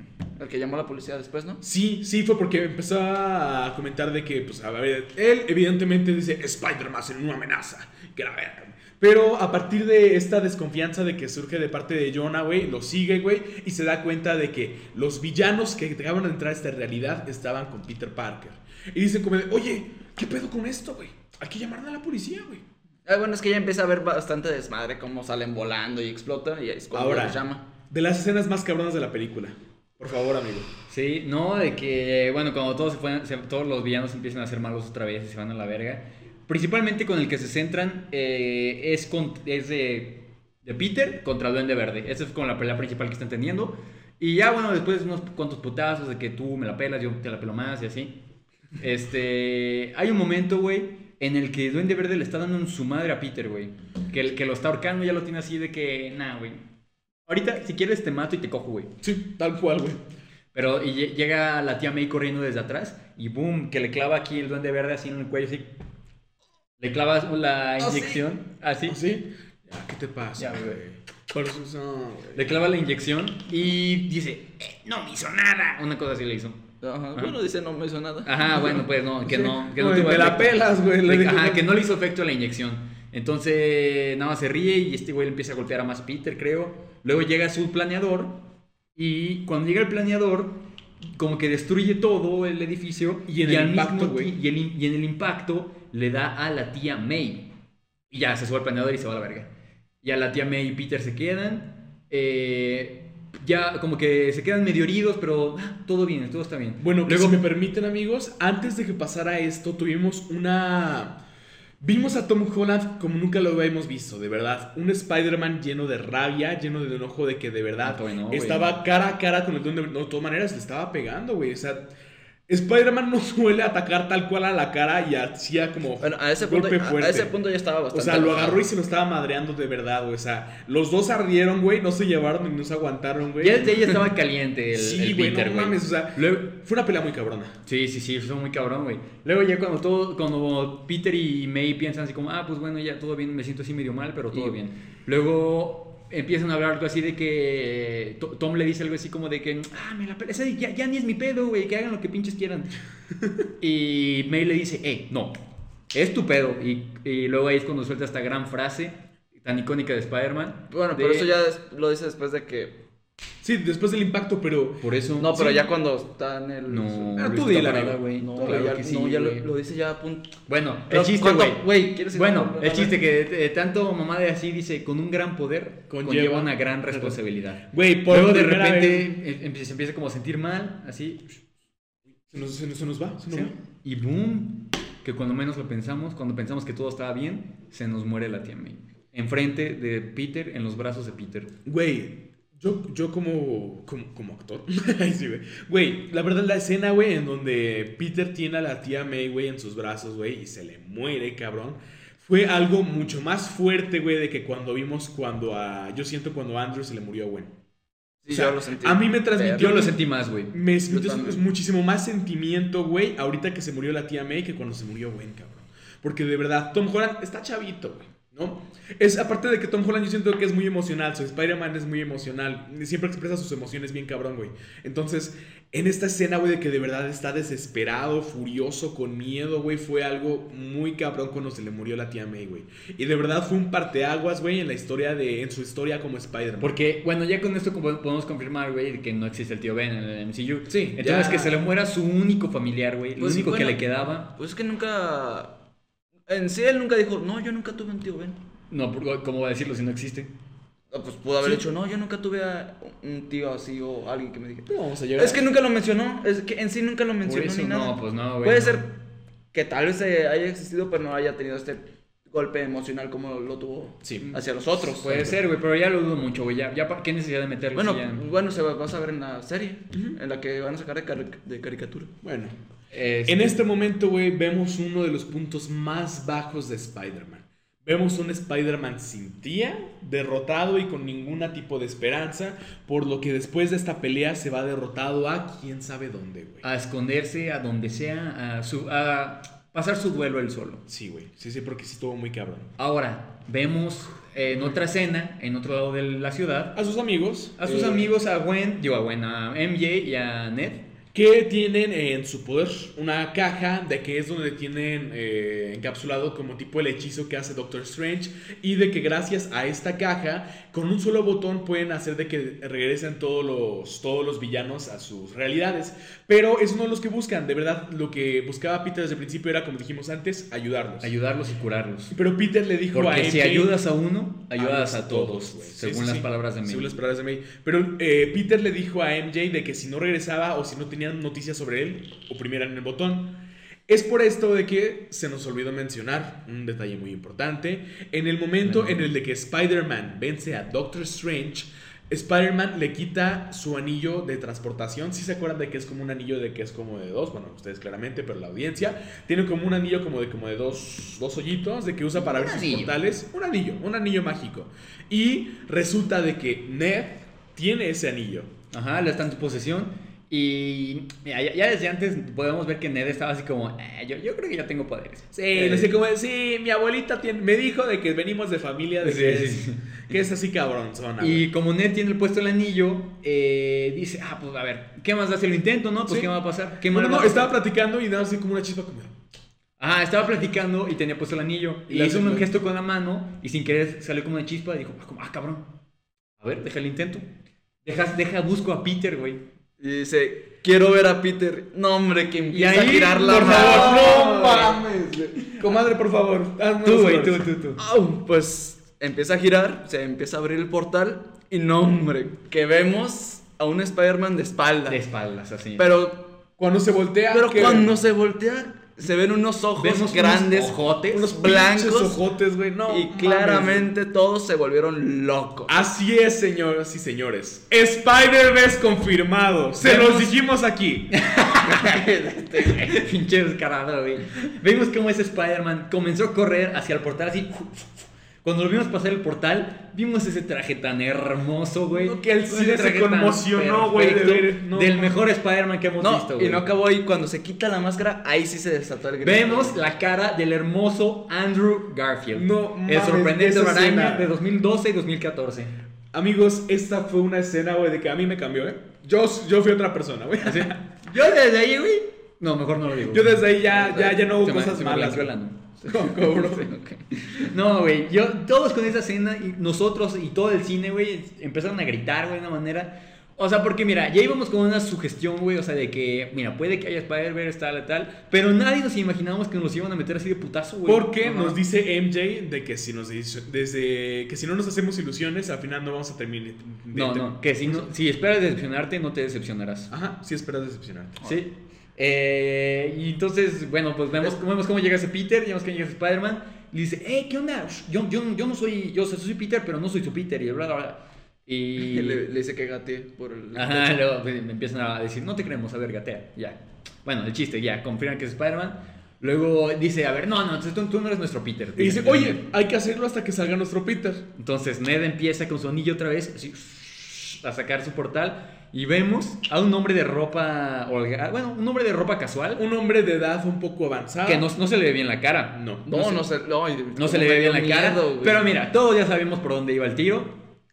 el que llamó a la policía después, ¿no? Sí, sí, fue porque empezó a comentar de que, pues, a ver, él evidentemente dice Spider-Man es una amenaza, que la verga. Pero a partir de esta desconfianza de que surge de parte de Jonah, güey, lo sigue, güey, y se da cuenta de que los villanos que acaban de entrar a esta realidad estaban con Peter Parker. Y dicen como de, oye, ¿qué pedo con esto, güey? Hay que llamar a la policía, güey. Ah, bueno, es que ya empieza a ver bastante desmadre, cómo salen volando y explota, y es cuando Ahora, llama. de las escenas más cabronas de la película. Por favor, amigo. Sí, no, de que, bueno, cuando todos, se se- todos los villanos empiezan a ser malos otra vez y se van a la verga. Principalmente con el que se centran eh, es, con, de, Peter contra el Duende Verde. Esa es como la pelea principal que están teniendo. Y ya, bueno, después unos cuantos putazos de que tú me la pelas, yo te la pelo más y así. Este, hay un momento, güey, en el que Duende Verde le está dando en su madre a Peter, güey. Que, que lo está ahorcando ya lo tiene así de que, nah, güey. Ahorita, si quieres, te mato y te cojo, güey. Sí, tal cual, güey. Pero y lle- llega la tía May corriendo desde atrás y boom, que le clava aquí el duende verde así en el cuello, así. Le clavas la ¿Ah, sí? inyección, así. ¿Sí? Ya, ¿Qué te pasa, Ya, güey? Por güey. Le clava la inyección y dice, "Eh, no me hizo nada. Una cosa así le hizo. Ajá. Bueno, dice, no me hizo nada. Ajá, bueno, pues no, que no. Que no Güey, tuvo me la pelas, güey, Ajá, no. que no le hizo efecto la inyección. Entonces, nada más se ríe y este güey le empieza a golpear a más Peter, creo. Luego llega su planeador y cuando llega el planeador, como que destruye todo el edificio. Y en el impacto, mismo güey. ti- Y, el- y en el impacto le da a la tía May. Y ya se sube al planeador y se va a la verga. Y a la tía May y Peter se quedan. eh, ya como que se quedan medio heridos, pero ah, todo bien, todo está bien. Bueno, que luego si me permiten, amigos, antes de que pasara esto, tuvimos una. Vimos a Tom Holland como nunca lo habíamos visto, de verdad. Un Spider-Man lleno de rabia, lleno de enojo de que de verdad No, no, estaba cara a cara con el Duende Verde. No, de todas maneras, le estaba pegando, güey. O sea, Spider-Man no suele atacar tal cual a la cara y hacía como Bueno, a ese, punto, golpe a- fuerte. a ese punto ya estaba O bastante. sea, lo agarró y se lo estaba madreando de verdad, güey. O sea, los dos ardieron, güey. No se llevaron y no se aguantaron, güey. ya desde ahí estaba caliente el, Sí, el güey, no mames, o sea, Luego- fue una pelea muy cabrona. Sí, sí, sí, fue muy cabrón, güey. Luego ya cuando todo, cuando Peter y May piensan así como, ah, pues bueno, ya todo bien, me siento así medio mal, pero todo Y- bien. Luego empiezan a hablar algo así de que To- Tom le dice algo así como de que, ah, me la ese ya, ya ni es mi pedo, güey, que hagan lo que pinches quieran. y May le dice, eh, no, es tu pedo. Y, y luego ahí es cuando suelta esta gran frase tan icónica de Spider-Man. Bueno, de- pero eso ya lo dice después de que. Sí, después del impacto, pero. Por eso... No, pero Sí. ya cuando está en el. No, Ah, lo tú dile, parada, amigo. güey. No, Claro ya, que sí, no, ya lo, dice ya a punto. Bueno, el Pero, chiste, ¿cuánto- güey. güey, ¿quieres Bueno, el chiste que eh, tanto mamá de así dice, con un gran poder Conlleva- conlleva, una gran responsabilidad. Güey, por Luego de repente vez- eh, empie- se empieza como a sentir mal, así, Se nos, se nos- se nos va, se nos ¿sí? va. y boom, que cuando menos lo pensamos, cuando pensamos que todo estaba bien, se nos muere la tía May. Enfrente de Peter, en los brazos de Peter. Güey, yo, yo como, como, como actor. Ay, sí, güey. Güey, la verdad, la escena, güey, en donde Peter tiene a la tía May, güey, en sus brazos, güey, y se le muere, cabrón. Fue algo mucho más fuerte, güey, de que cuando vimos cuando a. Yo siento cuando a Andrew se le murió a Gwen. Sí, O sea, yo lo sentí. a mí me transmitió- Yo lo sentí más, güey. Me transmitió muchísimo más sentimiento, güey, ahorita que se murió la tía May que cuando se murió Gwen, cabrón. Porque de verdad, Tom Holland está chavito, güey, ¿no? Es aparte de que Tom Holland yo siento que es muy emocional, su Spider-Man es muy emocional, siempre expresa sus emociones bien cabrón, güey. Entonces, en esta escena, güey, de que de verdad está desesperado, furioso, con miedo, güey, fue algo muy cabrón cuando se le murió la tía May, güey. Y de verdad fue un parteaguas, güey, en la historia de, en su historia como Spider-Man. Porque, bueno, ya con esto podemos confirmar, güey, que no existe el tío Ben en el MCU. Sí, Entonces ya. que se le muera su único familiar, güey. Pues, lo único que bueno. le quedaba. Pues es que nunca. En sí, él nunca dijo, no, yo nunca tuve un tío Ben. No, ¿cómo voy a decirlo si no existe? No, pues pudo haber Sí. dicho, no, yo nunca tuve a un tío así o alguien que me dijera. No vamos a llegar Es que nunca lo mencionó, es que en sí nunca lo Por mencionó eso ni nada. no, pues no, güey. Puede no. ser que tal vez eh, haya existido, pero no haya tenido este golpe emocional como lo tuvo Sí. hacia los otros. Puede ser, güey, pero ya lo dudo mucho, güey. Ya, ya, ¿para ¿qué necesidad de meterlo? Bueno, si ya- bueno, se va, vas a ver en la serie, en la que van a sacar de, cari- de caricatura. Bueno. Este- En este momento, güey, vemos uno de los puntos más bajos de Spider-Man. Vemos un Spider-Man sin tía, derrotado y con ningún tipo de esperanza, por lo que después de esta pelea se va derrotado a quién sabe dónde, güey. A esconderse a donde sea, a, su, a pasar su duelo él solo. Sí, güey. Sí, sí, porque sí estuvo muy cabrón. Ahora, vemos en otra escena, en otro lado de la ciudad, A sus amigos. a sus eh, amigos, a Gwen, digo a Gwen, a MJ y a Ned. Que tienen en su poder una caja de que es donde tienen eh, encapsulado como tipo el hechizo que hace Doctor Strange. Y de que gracias a esta caja, con un solo botón pueden hacer de que regresen todos los, todos los villanos a sus realidades. Pero eso no es lo que buscan. De verdad, lo que buscaba Peter desde el principio era, como dijimos antes, ayudarlos. Ayudarlos y curarlos. Pero Peter le dijo a Porque si MJ, ayudas a uno, ayudas a todos, según sí, las sí. palabras de May. Según las palabras de May. Pero eh, Peter le dijo a MJ de que si no regresaba o si no tenían noticias sobre él, oprimieran el botón. Es por esto de que se nos olvidó mencionar un detalle muy importante. En el momento en el de que Spider-Man vence a Doctor Strange, Spider-Man le quita su anillo de transportación. Si se acuerdan de que es como un anillo de que es como de dos, bueno, ustedes claramente, pero la audiencia tiene como un anillo como de como de dos, dos hoyitos de que usa para ver sus portales. Un anillo, un anillo mágico. Y resulta de que Ned tiene ese anillo. Ajá, él está en tu posesión. Y mira, ya, ya desde antes podemos ver que Ned estaba así como, "Eh, yo, yo creo que ya tengo poderes. Sí, Eh, no sé cómo sí, mi abuelita tiene- me dijo de que venimos de familia de Sí, que, es, sí. que es así cabronzona. Y como Ned tiene el puesto el anillo, eh, dice, ah, pues a ver, ¿qué más da si lo intento, no? Pues Sí. ¿qué va a pasar? ¿Qué no, no, estaba platicando y nada así como una chispa como... Ajá, estaba platicando y tenía puesto el anillo. Y Y hizo hace- un gesto con la mano y sin querer salió como una chispa y dijo, ah, ah, cabrón. A ver, deja el intento. Deja, deja, busco a Peter, güey. Y dice, quiero ver a Peter. No, hombre, que empieza ahí, a girar la Por mano. favor, no mames. Comadre, por favor, Tú, güey, tú, tú, tú. Pues empieza a girar, se empieza a abrir el portal. Y no, hombre, que vemos a un Spider-Man de espalda. De espaldas, así. Pero, Cuando se voltea... pero ¿qué cuando se voltea, se ven unos ojos Vemos unos grandes, ojotes, Unos blancos. ojotes, güey, no y mames. claramente todos se volvieron locos. Así es, señoras y señores. Spider-Verse confirmado. Se Vemos- los dijimos aquí. Pinche descarado, güey. Vimos cómo ese Spider-Man comenzó a correr hacia el portal así. Cuando lo vimos pasar el portal, vimos ese traje tan hermoso, güey. No, que el cine se traje tan conmocionó, güey, de no, del mejor Spider-Man que hemos No, visto, güey. y no acabó ahí. Cuando se quita la máscara, ahí sí se desató el grito. Vemos la cara del hermoso Andrew Garfield. No el mames, sorprendente araña escena. de 2012 y 2014. Amigos, esta fue una escena, güey, de que a mí me cambió, ¿eh? Yo, yo fui otra persona, güey. Yo desde ahí, güey. No, mejor no lo digo. Yo desde ahí ya, ya, ya no hubo Se me- cosas se me malas. blanqueó No, güey, yo, todos con esa escena, y nosotros y todo el cine, güey, empezaron a gritar, güey, de una manera. O sea, porque mira, ya íbamos con una sugestión, güey, o sea, de que, mira, puede que haya Spider-Verse, tal, tal, pero nadie nos imaginábamos que nos iban a meter así de putazo, güey. Porque Ajá. nos dice MJ de que si nos dice- desde que si no nos hacemos ilusiones, al final no vamos a terminar. No, no, que si, no, si esperas decepcionarte, no te decepcionarás. Ajá, sí esperas decepcionarte. Sí. Eh, y entonces, bueno, pues vemos, vemos cómo llega ese Peter, vemos que llega ese Spider-Man. Y dice, hey, ¿qué onda? Yo, yo, yo no soy, yo soy Peter, pero no soy su Peter. Y bla, bla, bla. Y... Le, le dice que gatee por el. Ajá, luego pues, me empiezan a decir, no te creemos, a ver, gatea, ya. Bueno, el chiste, ya, confirman que es Spider-Man. Luego dice, a ver, no, no, tú, tú no eres nuestro Peter. Y dice, oye, hay que hacerlo hasta que salga nuestro Peter. Entonces Ned empieza con su anillo otra vez, así, a sacar su portal. Y vemos a un hombre de ropa, bueno, un hombre de ropa casual, Un hombre de edad un poco avanzada. que no, no se le ve bien la cara. No. No, no se, no, No se le ve bien la cara. güey. pero mira, todos ya sabemos por dónde iba el tiro.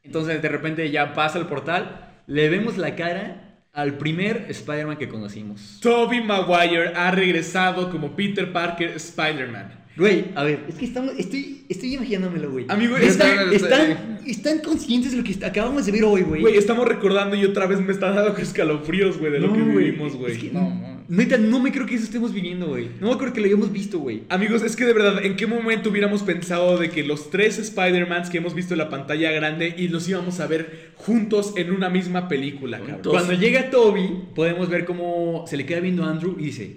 Entonces de repente ya pasa el portal. Le vemos la cara al primer Spider-Man que conocimos. Toby Maguire ha regresado como Peter Parker Spider-Man. Güey, a ver, es que estamos, estoy, estoy imaginándomelo, güey. Amigo, están, es- están, están conscientes de lo que acabamos de ver hoy, güey. Güey, estamos recordando y otra vez me está dando escalofríos, güey, de lo que güey, vivimos, güey. es que- No, no. Neta, no me creo que eso estemos viviendo, güey. No me creo que lo hayamos visto, güey. Amigos, es que de verdad, ¿en qué momento hubiéramos pensado de que los tres Spider-Mans que hemos visto en la pantalla grande y los íbamos a ver juntos en una misma película, cabrón? Cuando llega Toby, podemos ver cómo se le queda viendo a Andrew y dice: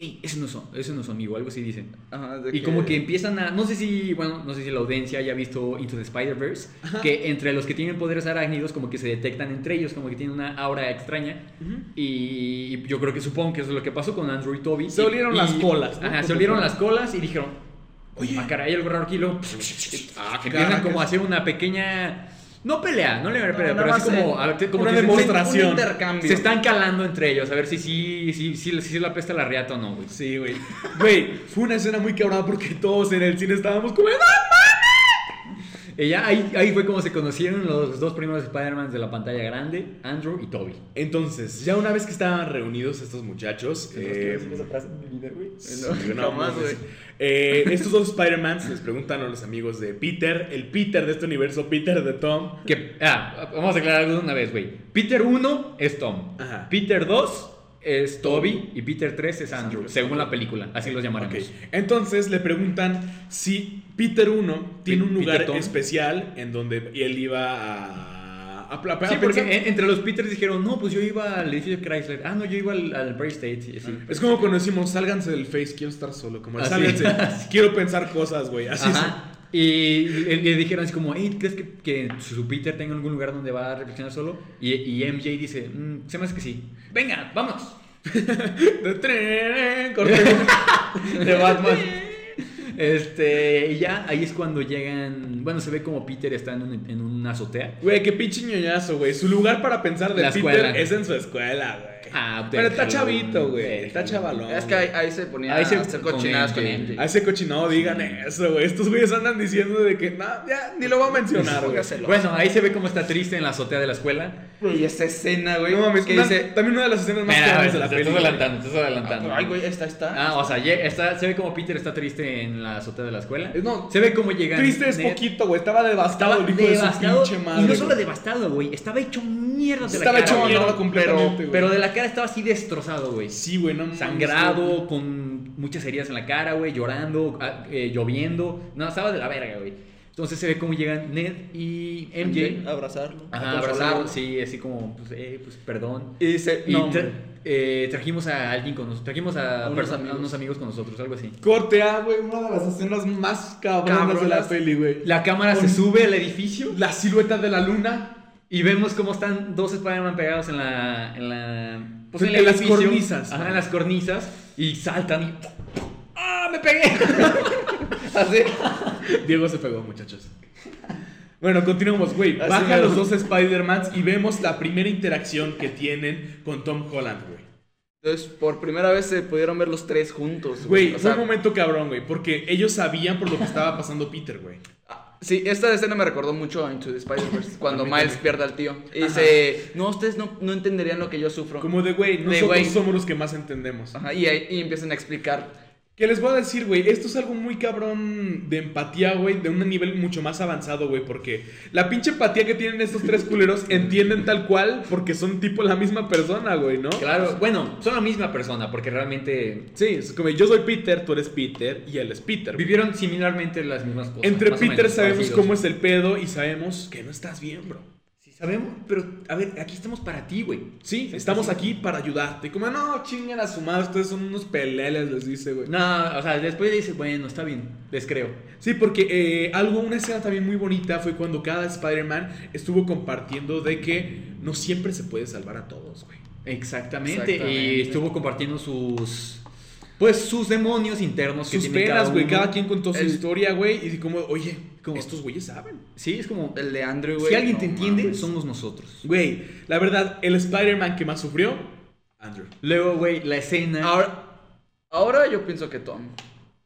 Ey, ese no es, ese no es amigo, algo así dicen. Ajá, Y como que empiezan a, no sé si, bueno, no sé si la audiencia haya visto Into the Spider-Verse, que entre los que tienen poderes arácnidos como que se detectan entre ellos, como que tienen una aura extraña. Y yo creo que supongo que eso es lo que pasó con Andrew y Toby. Se olieron y- las colas, ¿no? Ajá, se olieron las colas y dijeron, oye, ah, caray, hay algo raro aquí. Ah, empiezan como a hacer una pequeña, no pelea, no le llamaré pelea, nada pero así como, a ver, como una que demostración. Un intercambio. Se están calando entre ellos, a ver si sí, si, si, si, la pesta la riata o no, güey. Sí, güey. Güey, fue una escena muy cabrona porque todos en el cine estábamos como... ¡Ah! Y ya ahí, ahí fue como se conocieron los dos primeros Spider-Man de la pantalla grande, Andrew y Toby. Entonces, ya una vez que estaban reunidos estos muchachos... eh, Sí, no, güey. Eh, estos dos Spider-Mans les preguntan a los amigos de Peter, el Peter de este universo, Peter de Tom. Que, ah, vamos a aclarar algo de una vez, güey. Peter 1 es Tom. Ajá. Peter 2 es Toby. Y Peter 3 es Andrew, según la película. Así los llamaremos. Entonces le preguntan si Peter 1 tiene un lugar especial en donde él iba a... a, a- a Sí, porque en- entre los Peters dijeron, no, pues yo iba al edificio Chrysler. Ah, no, yo iba al, al Bray State. Es como cuando decimos, sálganse del face, quiero estar solo. Como, Así. sálganse, quiero pensar cosas, güey. Así Ajá. Y le, le dijeron así como, hey, ¿crees que, que su Peter tenga algún lugar donde va a reflexionar solo? Y, y MJ dice, "Mm, se me hace que sí. Venga, vamos. De tren, de Batman. Este, y ya ahí es cuando llegan. Bueno, se ve como Peter está en, un- en una azotea. Güey, qué pinche ñoñazo, güey. Su lugar para pensar de La Peter escuela. es en su escuela, güey. Ah, Pero está chavito, güey. Está chavalón. Es que ahí, ahí se ponía Ahí se- a hacer cochinadas con MJ. MJ. A ese cochinado digan eso, güey. Estos güeyes andan diciendo de que, no, ya, ni lo voy a mencionar, güey. Bueno, ahí se ve cómo está triste en la azotea de la escuela. Y esa escena, güey. No mames, que una- dice. también una de las escenas más cabronas de la te estás película. adelantando, estás adelantando. Ay, güey, esta está. Ah, o sea, está- se ve como Peter está triste en la azotea de la escuela. Eh, no, se ve como llega. Triste es Ned- poquito, güey. Estaba devastado Estaba el hijo de su devastado. pinche madre. y no solo devastado, güey. Estaba hecho mierda de Estaba la cara. hecho güey. mierda no, completamente, güey. Pero de la cara estaba así destrozado, güey. Sí, güey, no Sangrado, güey. con muchas heridas en la cara, güey, llorando, ah, eh, lloviendo. No, estaba de la verga, güey. Entonces se ve cómo llegan Ned y MJ. a abrazarlo. Ajá, a abrazarlo, sí, así como, pues, eh, pues, perdón. Y dice. Y No, tra- hombre. eh, trajimos a alguien con nosotros, trajimos a, A unos perso- a amigos. unos amigos con nosotros, algo así. Corte A, güey, una de las escenas más cabronas de la Cabronas. peli, güey. La cámara se Con- sube al edificio La silueta de la luna. Y vemos cómo están dos Spider-Man pegados en la. En, la, pues, En las cornisas. Ajá, en las cornisas. Y saltan y. ¡Ah! ¡Me pegué! Así. Diego se pegó, muchachos. Bueno, continuamos, güey. Bajan los dos Spider-Mans y vemos la primera interacción que tienen con Tom Holland, güey. Entonces, por primera vez se pudieron ver los tres juntos. Güey, O fue sea, un momento cabrón, güey, porque ellos sabían por lo que estaba pasando Peter, güey. Sí, esta escena me recordó mucho a Into the Spider-Verse, cuando Miles pierde al tío. Y dice, no, ustedes no, no entenderían lo que yo sufro. Como de, güey, nosotros güey. somos los que más entendemos. Ajá, y, ahí- y empiezan a explicar. Que les voy a decir, güey, esto es algo muy cabrón de empatía, güey, de un nivel mucho más avanzado, güey, porque la pinche empatía que tienen estos tres culeros entienden tal cual porque son tipo la misma persona, güey, ¿no? Claro, bueno, son la misma persona porque realmente Sí, es como yo soy Peter, tú eres Peter y él es Peter. güey. vivieron similarmente las mismas cosas. Entre Peter menos, sabemos parecidos. cómo es el pedo y sabemos que no estás bien, bro. Sabemos, pero a ver, aquí estamos para ti, güey. Sí, estamos aquí para ayudarte. Como, no, chingan a su madre, ustedes son unos peleles, les dice, güey. No, o sea, después dice, bueno, está bien, les creo. Sí, porque eh, algo, una escena también muy bonita fue cuando cada Spider-Man estuvo compartiendo de que no siempre se puede salvar a todos, güey. Exactamente. Exactamente. Y estuvo compartiendo sus. Pues sus demonios internos que Sus tiene penas, güey, cada quien contó su El- historia, güey, y como, oye, Como- estos güeyes saben. Sí, es como. El de Andrew, güey. Si alguien no te entiende, mames. somos nosotros. Güey, la verdad, el Spider-Man que más sufrió, Andrew. Luego, güey, la escena. Ahora, ahora yo pienso que Tom.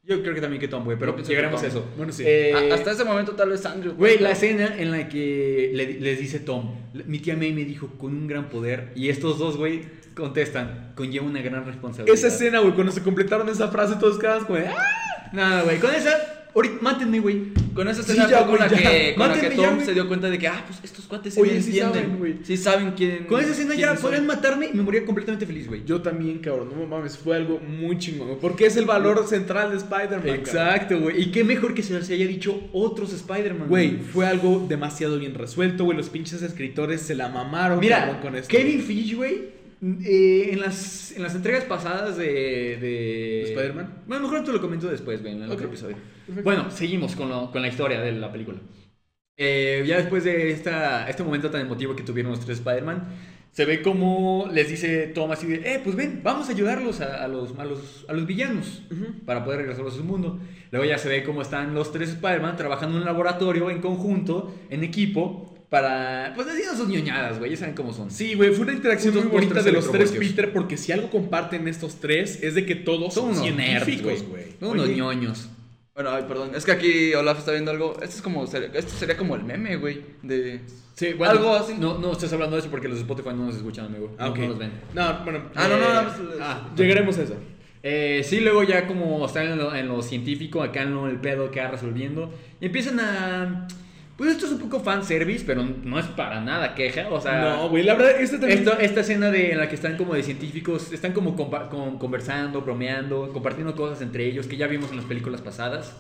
Yo creo que también que Tom, güey, pero llegaremos a eso. Bueno, sí. Eh, hasta ese momento tal vez Andrew. Güey, la escena en la que le- les dice Tom, mi tía May me dijo con un gran poder, y estos dos, güey, contestan, conlleva una gran responsabilidad. Esa escena, güey, cuando se completaron esa frase, todos quedaban como, ¡ah! Nada, güey, con esa, ahorita, mátenme, güey. Con esa Sí, escena ya, fue con la güey, que, con la que Mátenme ya, Tom güey. se dio cuenta de que, ah, pues estos cuates sí Oye, me sí entienden. saben, güey. Sí saben quién. Con esa escena ya podrían matarme y me moría completamente feliz, güey. Yo también, cabrón, no mames, fue algo muy chingón, güey, porque es el valor central de Spider-Man. Exacto, güey. Y qué mejor que se se haya dicho otros Spider-Man. Güey, fue algo demasiado bien resuelto, güey. Los pinches escritores se la mamaron cabrón, Mira, con esto. Kevin Feige, güey, Eh, en, las, en las entregas pasadas de... de... ¿Spider-Man? Bueno, mejor te lo comento después, güey, en el otro Ok. episodio. Perfecto. Bueno, seguimos con, lo- con la historia de la película. Eh, ya después de esta, este momento tan emotivo que tuvieron los tres Spider-Man, se ve como les dice Tom así de, eh, pues ven, vamos a ayudarlos a, a los, a, los, a los villanos para poder regresarlos a su mundo. Luego ya se ve cómo están los tres Spider-Man trabajando en un laboratorio en conjunto, en equipo, para, pues haciendo sus ñoñadas, güey, ya saben cómo son. Sí, güey, fue una interacción muy bonita de los tres. Peter, porque si algo comparten estos tres es de que todos Son científicos, güey. Son unos ñoños. Bueno, ay, perdón. Es que aquí Olaf está viendo algo. Esto es como. Esto sería como el meme, güey. De. Sí, bueno, Algo así. No, no estás hablando de eso porque los de Spotify no nos escuchan, amigo. Ah, No, ok. no los ven. No, bueno. Ah, no, no, eh, no. pues, ah, Llegaremos a eso. Eh, sí, luego ya como están en lo, en lo científico, acá en lo, el pedo que va resolviendo, y empiezan a... Pues esto es un poco fanservice, pero no es para nada queja, o sea... no, güey, la verdad, este también. Esto, esta escena de, en la que están como de científicos, están como con- conversando, bromeando, compartiendo cosas entre ellos que ya vimos en las películas pasadas.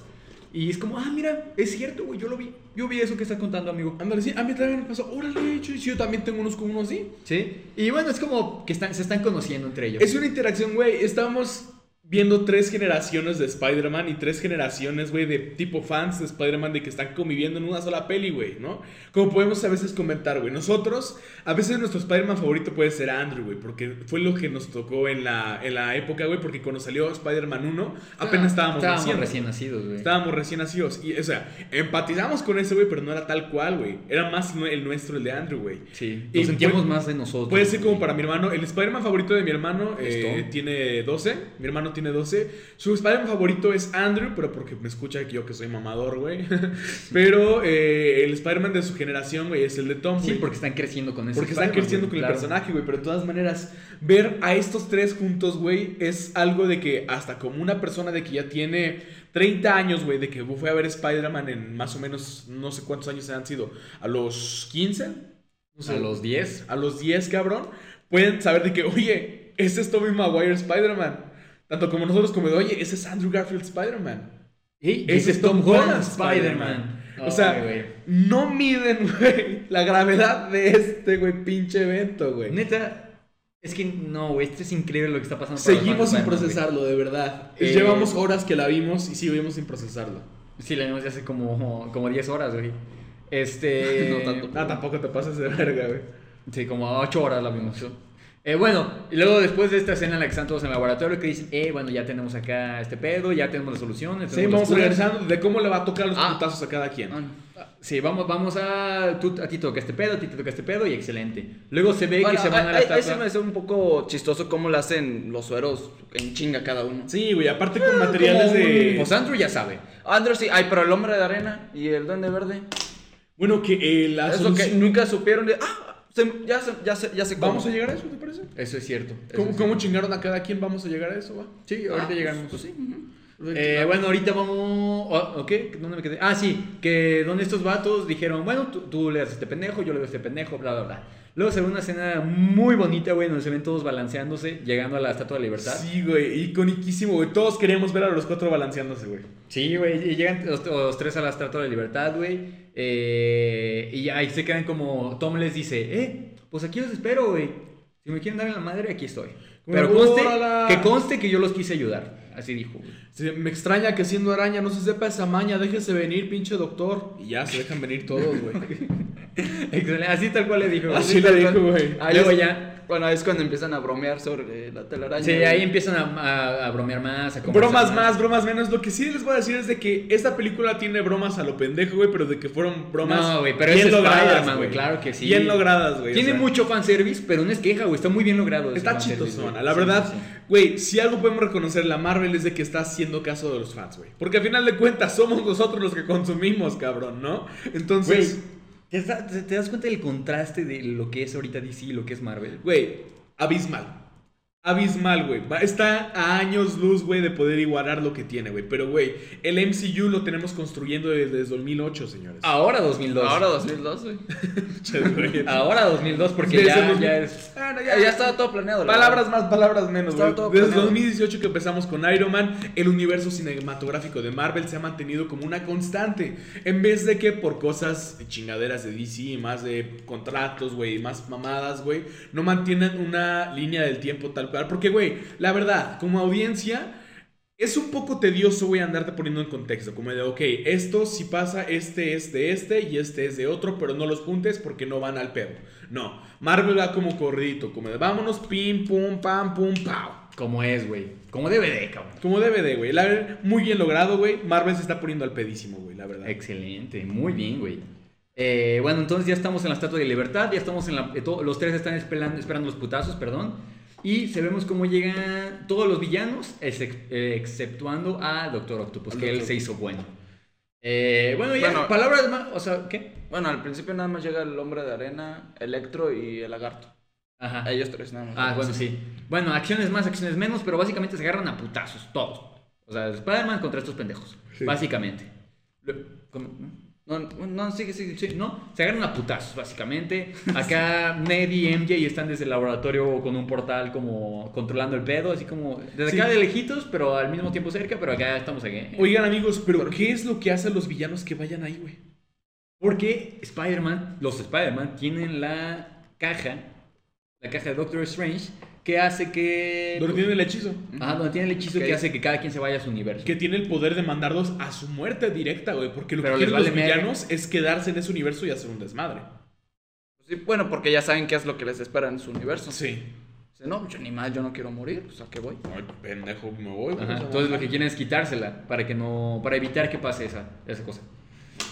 Y es como, ah, mira, es cierto, güey, yo lo vi. Yo vi eso que estás contando, amigo. Ándale, sí, a mí también me pasó. Órale, yo, yo también tengo unos como unos así. ¿Sí? Y bueno, es como que están, se están conociendo entre ellos. Es una interacción, güey. Estamos viendo tres generaciones de Spider-Man y tres generaciones, güey, de tipo fans de Spider-Man de que están conviviendo en una sola peli, güey, ¿no? Como podemos a veces comentar, güey. Nosotros, a veces nuestro Spider-Man favorito puede ser Andrew, güey, porque fue lo que nos tocó en la, en la época, güey, porque cuando salió Spider-Man 1, apenas estábamos, Estábamos naciendo. recién nacidos, güey. Estábamos recién nacidos. Y, o sea, empatizamos con ese, güey, pero no era tal cual, güey. Era más el nuestro, el de Andrew, güey. Sí, Y nos sentíamos puede- más de nosotros. Puede ser como para mi hermano. El Spider-Man favorito de mi hermano eh, tiene 12. Mi hermano tiene 12. Su Spider-Man favorito es Andrew, pero porque me escucha que yo que soy mamador, güey. pero eh, el Spider-Man de su generación, güey, es el de Tom, Sí, porque están creciendo con ese Porque están creciendo con claro. el personaje, güey. Pero de todas maneras, ver a estos tres juntos, güey, es algo de que hasta como una persona de que ya tiene 30 años, güey, de que fue a ver Spider-Man en más o menos, no sé cuántos años han sido, a los 15, no sé, A los 10. a los 10, cabrón, pueden saber de que, oye, ese es Tobey Maguire Spider-Man. Tanto como nosotros como de, oye, ese es Andrew Garfield Spider-Man. Ey, Ese es Tom Holland Spider-Man. O sea, Ay, güey. no miden, güey, la gravedad de este, güey, pinche evento, güey. Neta, es que no, güey, esto es increíble lo que está pasando. Seguimos sin procesarlo, de verdad. Eh, Llevamos horas que la vimos y seguimos sin procesarlo. Sí, la vimos ya hace como, como 10 horas, güey. Este. No tanto. Ah, tampoco te pases de verga, güey. Sí, como 8 horas la vimos. Eh, bueno, y luego después de esta escena en la que están todos en el laboratorio, que dicen, eh, bueno, ya tenemos acá este pedo, ya tenemos las soluciones. Sí, tenemos vamos las curas". organizando de cómo le va a tocar los Ah. putazos a cada quien. Ah. Sí, vamos, vamos a. Tú, a ti te toca este pedo, a ti te toca este pedo y excelente. Luego se ve Bueno, que se van a la ahí, ahí estatua. se me hace un poco chistoso cómo le hacen los sueros en chinga cada uno. Sí, güey, aparte con materiales como de... Pues Andrew ya sabe. Andrew sí, ay, pero el hombre de arena y el duende verde. Bueno, que eh, la Eso que solución- nunca supieron de. Ah, se- ya, se, ya, se, ya se ¿Vamos a llegar a eso, te parece? Eso es cierto. eso ¿Cómo, es cómo chingaron a cada quien? ¿Vamos a llegar a eso, va? Sí, ahorita Ah, llegamos. Pues sí. Eh, bueno, ahorita vamos. oh, ¿Ok? ¿Dónde me quedé? Ah, sí, que donde estos vatos dijeron, bueno, tú, tú le das a este pendejo, yo le doy a este pendejo, bla, bla, bla. Luego se ve una escena muy bonita, güey, donde se ven todos balanceándose, llegando a la Estatua de la Libertad. Sí, güey, iconiquísimo, güey. Todos queríamos ver a los cuatro balanceándose, güey. Sí, güey, y llegan los, los tres a la Estatua de la Libertad, güey. Eh, y ahí se quedan como. Tom les dice, eh, pues aquí los espero, güey. Si me quieren dar en la madre, aquí estoy. Pero conste, que conste que yo los quise ayudar. Así dijo. Sí, me extraña que siendo araña no se sepa esa maña. Déjese venir, pinche doctor. Y ya se dejan venir todos, güey. Así tal cual le dijo. Así le dijo, güey. Ahí Luego ya. Bueno, es cuando empiezan a bromear sobre la telaraña. Sí, ahí empiezan a, a- a bromear más, a conversar Bromas más, bromas menos. Lo que sí les voy a decir es de que esta película tiene bromas a lo pendejo, güey, pero de que fueron bromas No, güey, pero bien es logradas, güey, claro que sí. Bien logradas, güey. o Tiene sea, mucho fanservice, pero no es queja, güey. Está muy bien logrado. Está chitosona. La verdad, sí, sí. güey, si algo podemos reconocer la Marvel es de que está haciendo caso de los fans, güey. Porque al final de cuentas somos nosotros los que consumimos, cabrón, ¿no? Entonces, ¿te, das- cuenta del contraste de lo que es ahorita DC y lo que es Marvel? güey, abismal. Abismal, güey. Está a años luz, güey, de poder igualar lo que tiene, güey. Pero, güey, el MCU lo tenemos construyendo desde, desde 2008, señores. Ahora 2002. Ahora 2002, güey. Ahora 2002 porque Desde ya, 2000. ya es... Bueno, Ya, ya estaba todo planeado. la Palabras verdad. más, palabras menos, güey. Desde planeado. 2018 que empezamos con Iron Man, el universo cinematográfico de Marvel se ha mantenido como una constante. En vez de que por cosas chingaderas de DC, más de contratos, güey, más mamadas, güey, no mantienen una línea del tiempo tal Porque, güey, la verdad, como audiencia... Es un poco tedioso, güey, andarte poniendo en contexto. Como de, ok, esto si pasa, este es de este y este es de otro, pero no los juntes porque no van al pedo. No, Marvel va como corridito, como de vámonos, pim, pum, pam, pum, pau. Como es, güey. Como DVD, cabrón. Como DVD, güey. La verdad, Muy bien logrado, güey. Marvel se está poniendo al pedísimo, güey, la verdad. Excelente, muy bien, güey. Eh, bueno, entonces ya estamos en la Estatua de Libertad, ya estamos en la... eh, los tres están esperando, esperando los putazos, perdón. Y se vemos cómo llegan todos los villanos, eh, exceptuando a Doctor Octopus, que él se hizo bueno. Eh, bueno, ya, Bueno. palabras más, o sea, ¿qué? Bueno, al principio nada más llega el hombre de arena, Electro y el lagarto. Ajá. Ellos tres nada más. Ah, bueno, sí. Bueno, acciones más, acciones menos, pero básicamente se agarran a putazos, todos. O sea, Spider-Man contra estos pendejos, Sí. básicamente. ¿cómo? No, no, sigue, sigue. Sí, ¿no? Se agarran a putazos, básicamente. Acá Ned y MJ están desde el laboratorio con un portal como controlando el pedo, así como desde Sí. acá de lejitos, pero al mismo tiempo cerca, pero acá estamos aquí. Oigan, amigos, pero ¿qué es lo que hace a los villanos que vayan ahí, güey? Porque Spider-Man, los Spider-Man tienen la caja, la caja de Doctor Strange, que hace que... Donde tiene el hechizo. Ajá, donde tiene el hechizo Ok. que hace que cada quien se vaya a su universo. Que tiene el poder de mandarlos a su muerte directa, güey. Porque lo Pero que les quieren vale los villanos es quedarse en ese universo y hacer un desmadre. Sí, bueno, porque ya saben qué es lo que les espera en su universo. Sí. Dice, no, yo ni más, yo no quiero morir, pues a qué voy. Ay, pendejo, me voy. güey. Ajá, Entonces lo que quieren es quitársela para que no, para evitar que pase esa, esa cosa.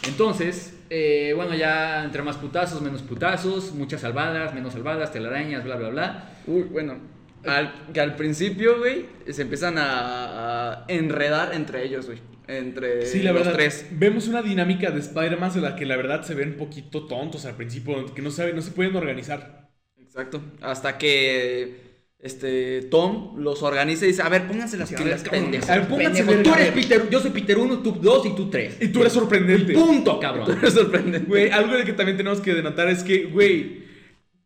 Entonces, eh, bueno, ya entre más putazos, menos putazos, muchas salvadas, menos salvadas, telarañas, bla, bla, bla. Uy, bueno. Al, que al principio, güey, se empiezan a, a enredar entre ellos, güey. Entre Sí, la los verdad. tres. Vemos una dinámica de Spider-Man en la que la verdad se ven un poquito tontos al principio, que no saben, no se pueden organizar. Exacto. Hasta que este Tom los organiza y dice, a ver, pónganse las pilas, pendejos. A ver, pónganse Pendejo, tú eres. Peter, yo soy Peter 1, tú 2 y tú 3. Y tú eres sorprendente. Punto, cabrón. Es sorprendente. Güey, algo de que también tenemos que denotar es que, güey,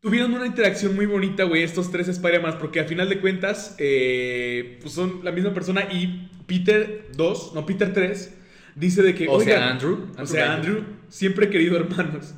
tuvieron una interacción muy bonita, güey, estos tres Spider-Man, porque a final de cuentas, eh, pues son la misma persona y Peter 2, no, Peter 3, dice de que, O sea, Andrew. o sea, Andrew. Siempre he querido hermanos.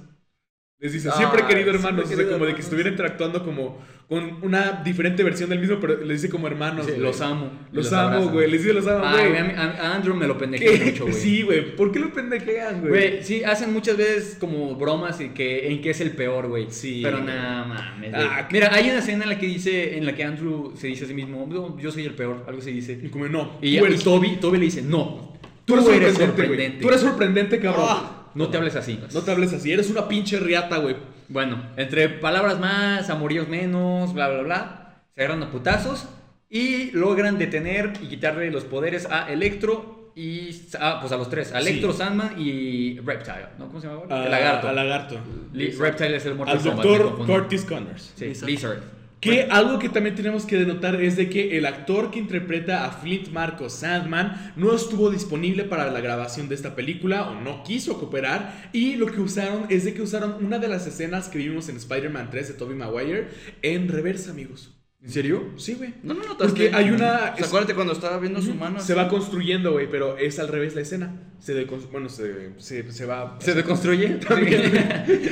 Les dice, siempre he Ah, querido hermanos, he o sea, como de que hermanos. estuviera interactuando como con una diferente versión del mismo, pero les dice como hermanos. Sí, los amo. y Los amo, güey, les dice los amo, güey. a, Andrew me lo pendejé ¿Qué? mucho, güey. Sí, güey, ¿por qué lo pendejean, güey? Güey, sí, hacen muchas veces como bromas en que, en que es el peor, güey. Sí. Pero nada mames. Ah, Mira, hay una escena en la que dice, en la que Andrew se dice a sí mismo, "No, yo soy el peor, algo se dice. Y como, no, Y, y Toby, Toby le dice, no, Tú eres sorprendente. Tú eres sorprendente, cabrón. Ah. No te hables así. No te hables así, eres una pinche riata, güey. Bueno, entre palabras más, amoríos menos, bla, bla, bla, se agarran a putazos y logran detener y quitarle los poderes a Electro y... Ah, pues a los tres, a Electro, Sí. Sandman y Reptile, ¿no? ¿Cómo se llama? A- el lagarto. Al lagarto. Reptile es el Mortal Al doctor. Curtis Connors. Sí, Lizard. Lizard. Que algo que también tenemos que denotar es de que el actor que interpreta a Flint Marcos Sandman no estuvo disponible para la grabación de esta película o no quiso cooperar y lo que usaron es de que usaron una de las escenas que vimos en Spider-Man 3 de Tobey Maguire en reversa, amigos. ¿En serio? Sí, güey. No, no, no. Porque es que- hay una- ¿Se acuérdate cuando estaba viendo su mano? Se así? va construyendo, güey, pero es al revés la escena. Se decon- bueno, se, se, se va... ¿Se deconstruye? También.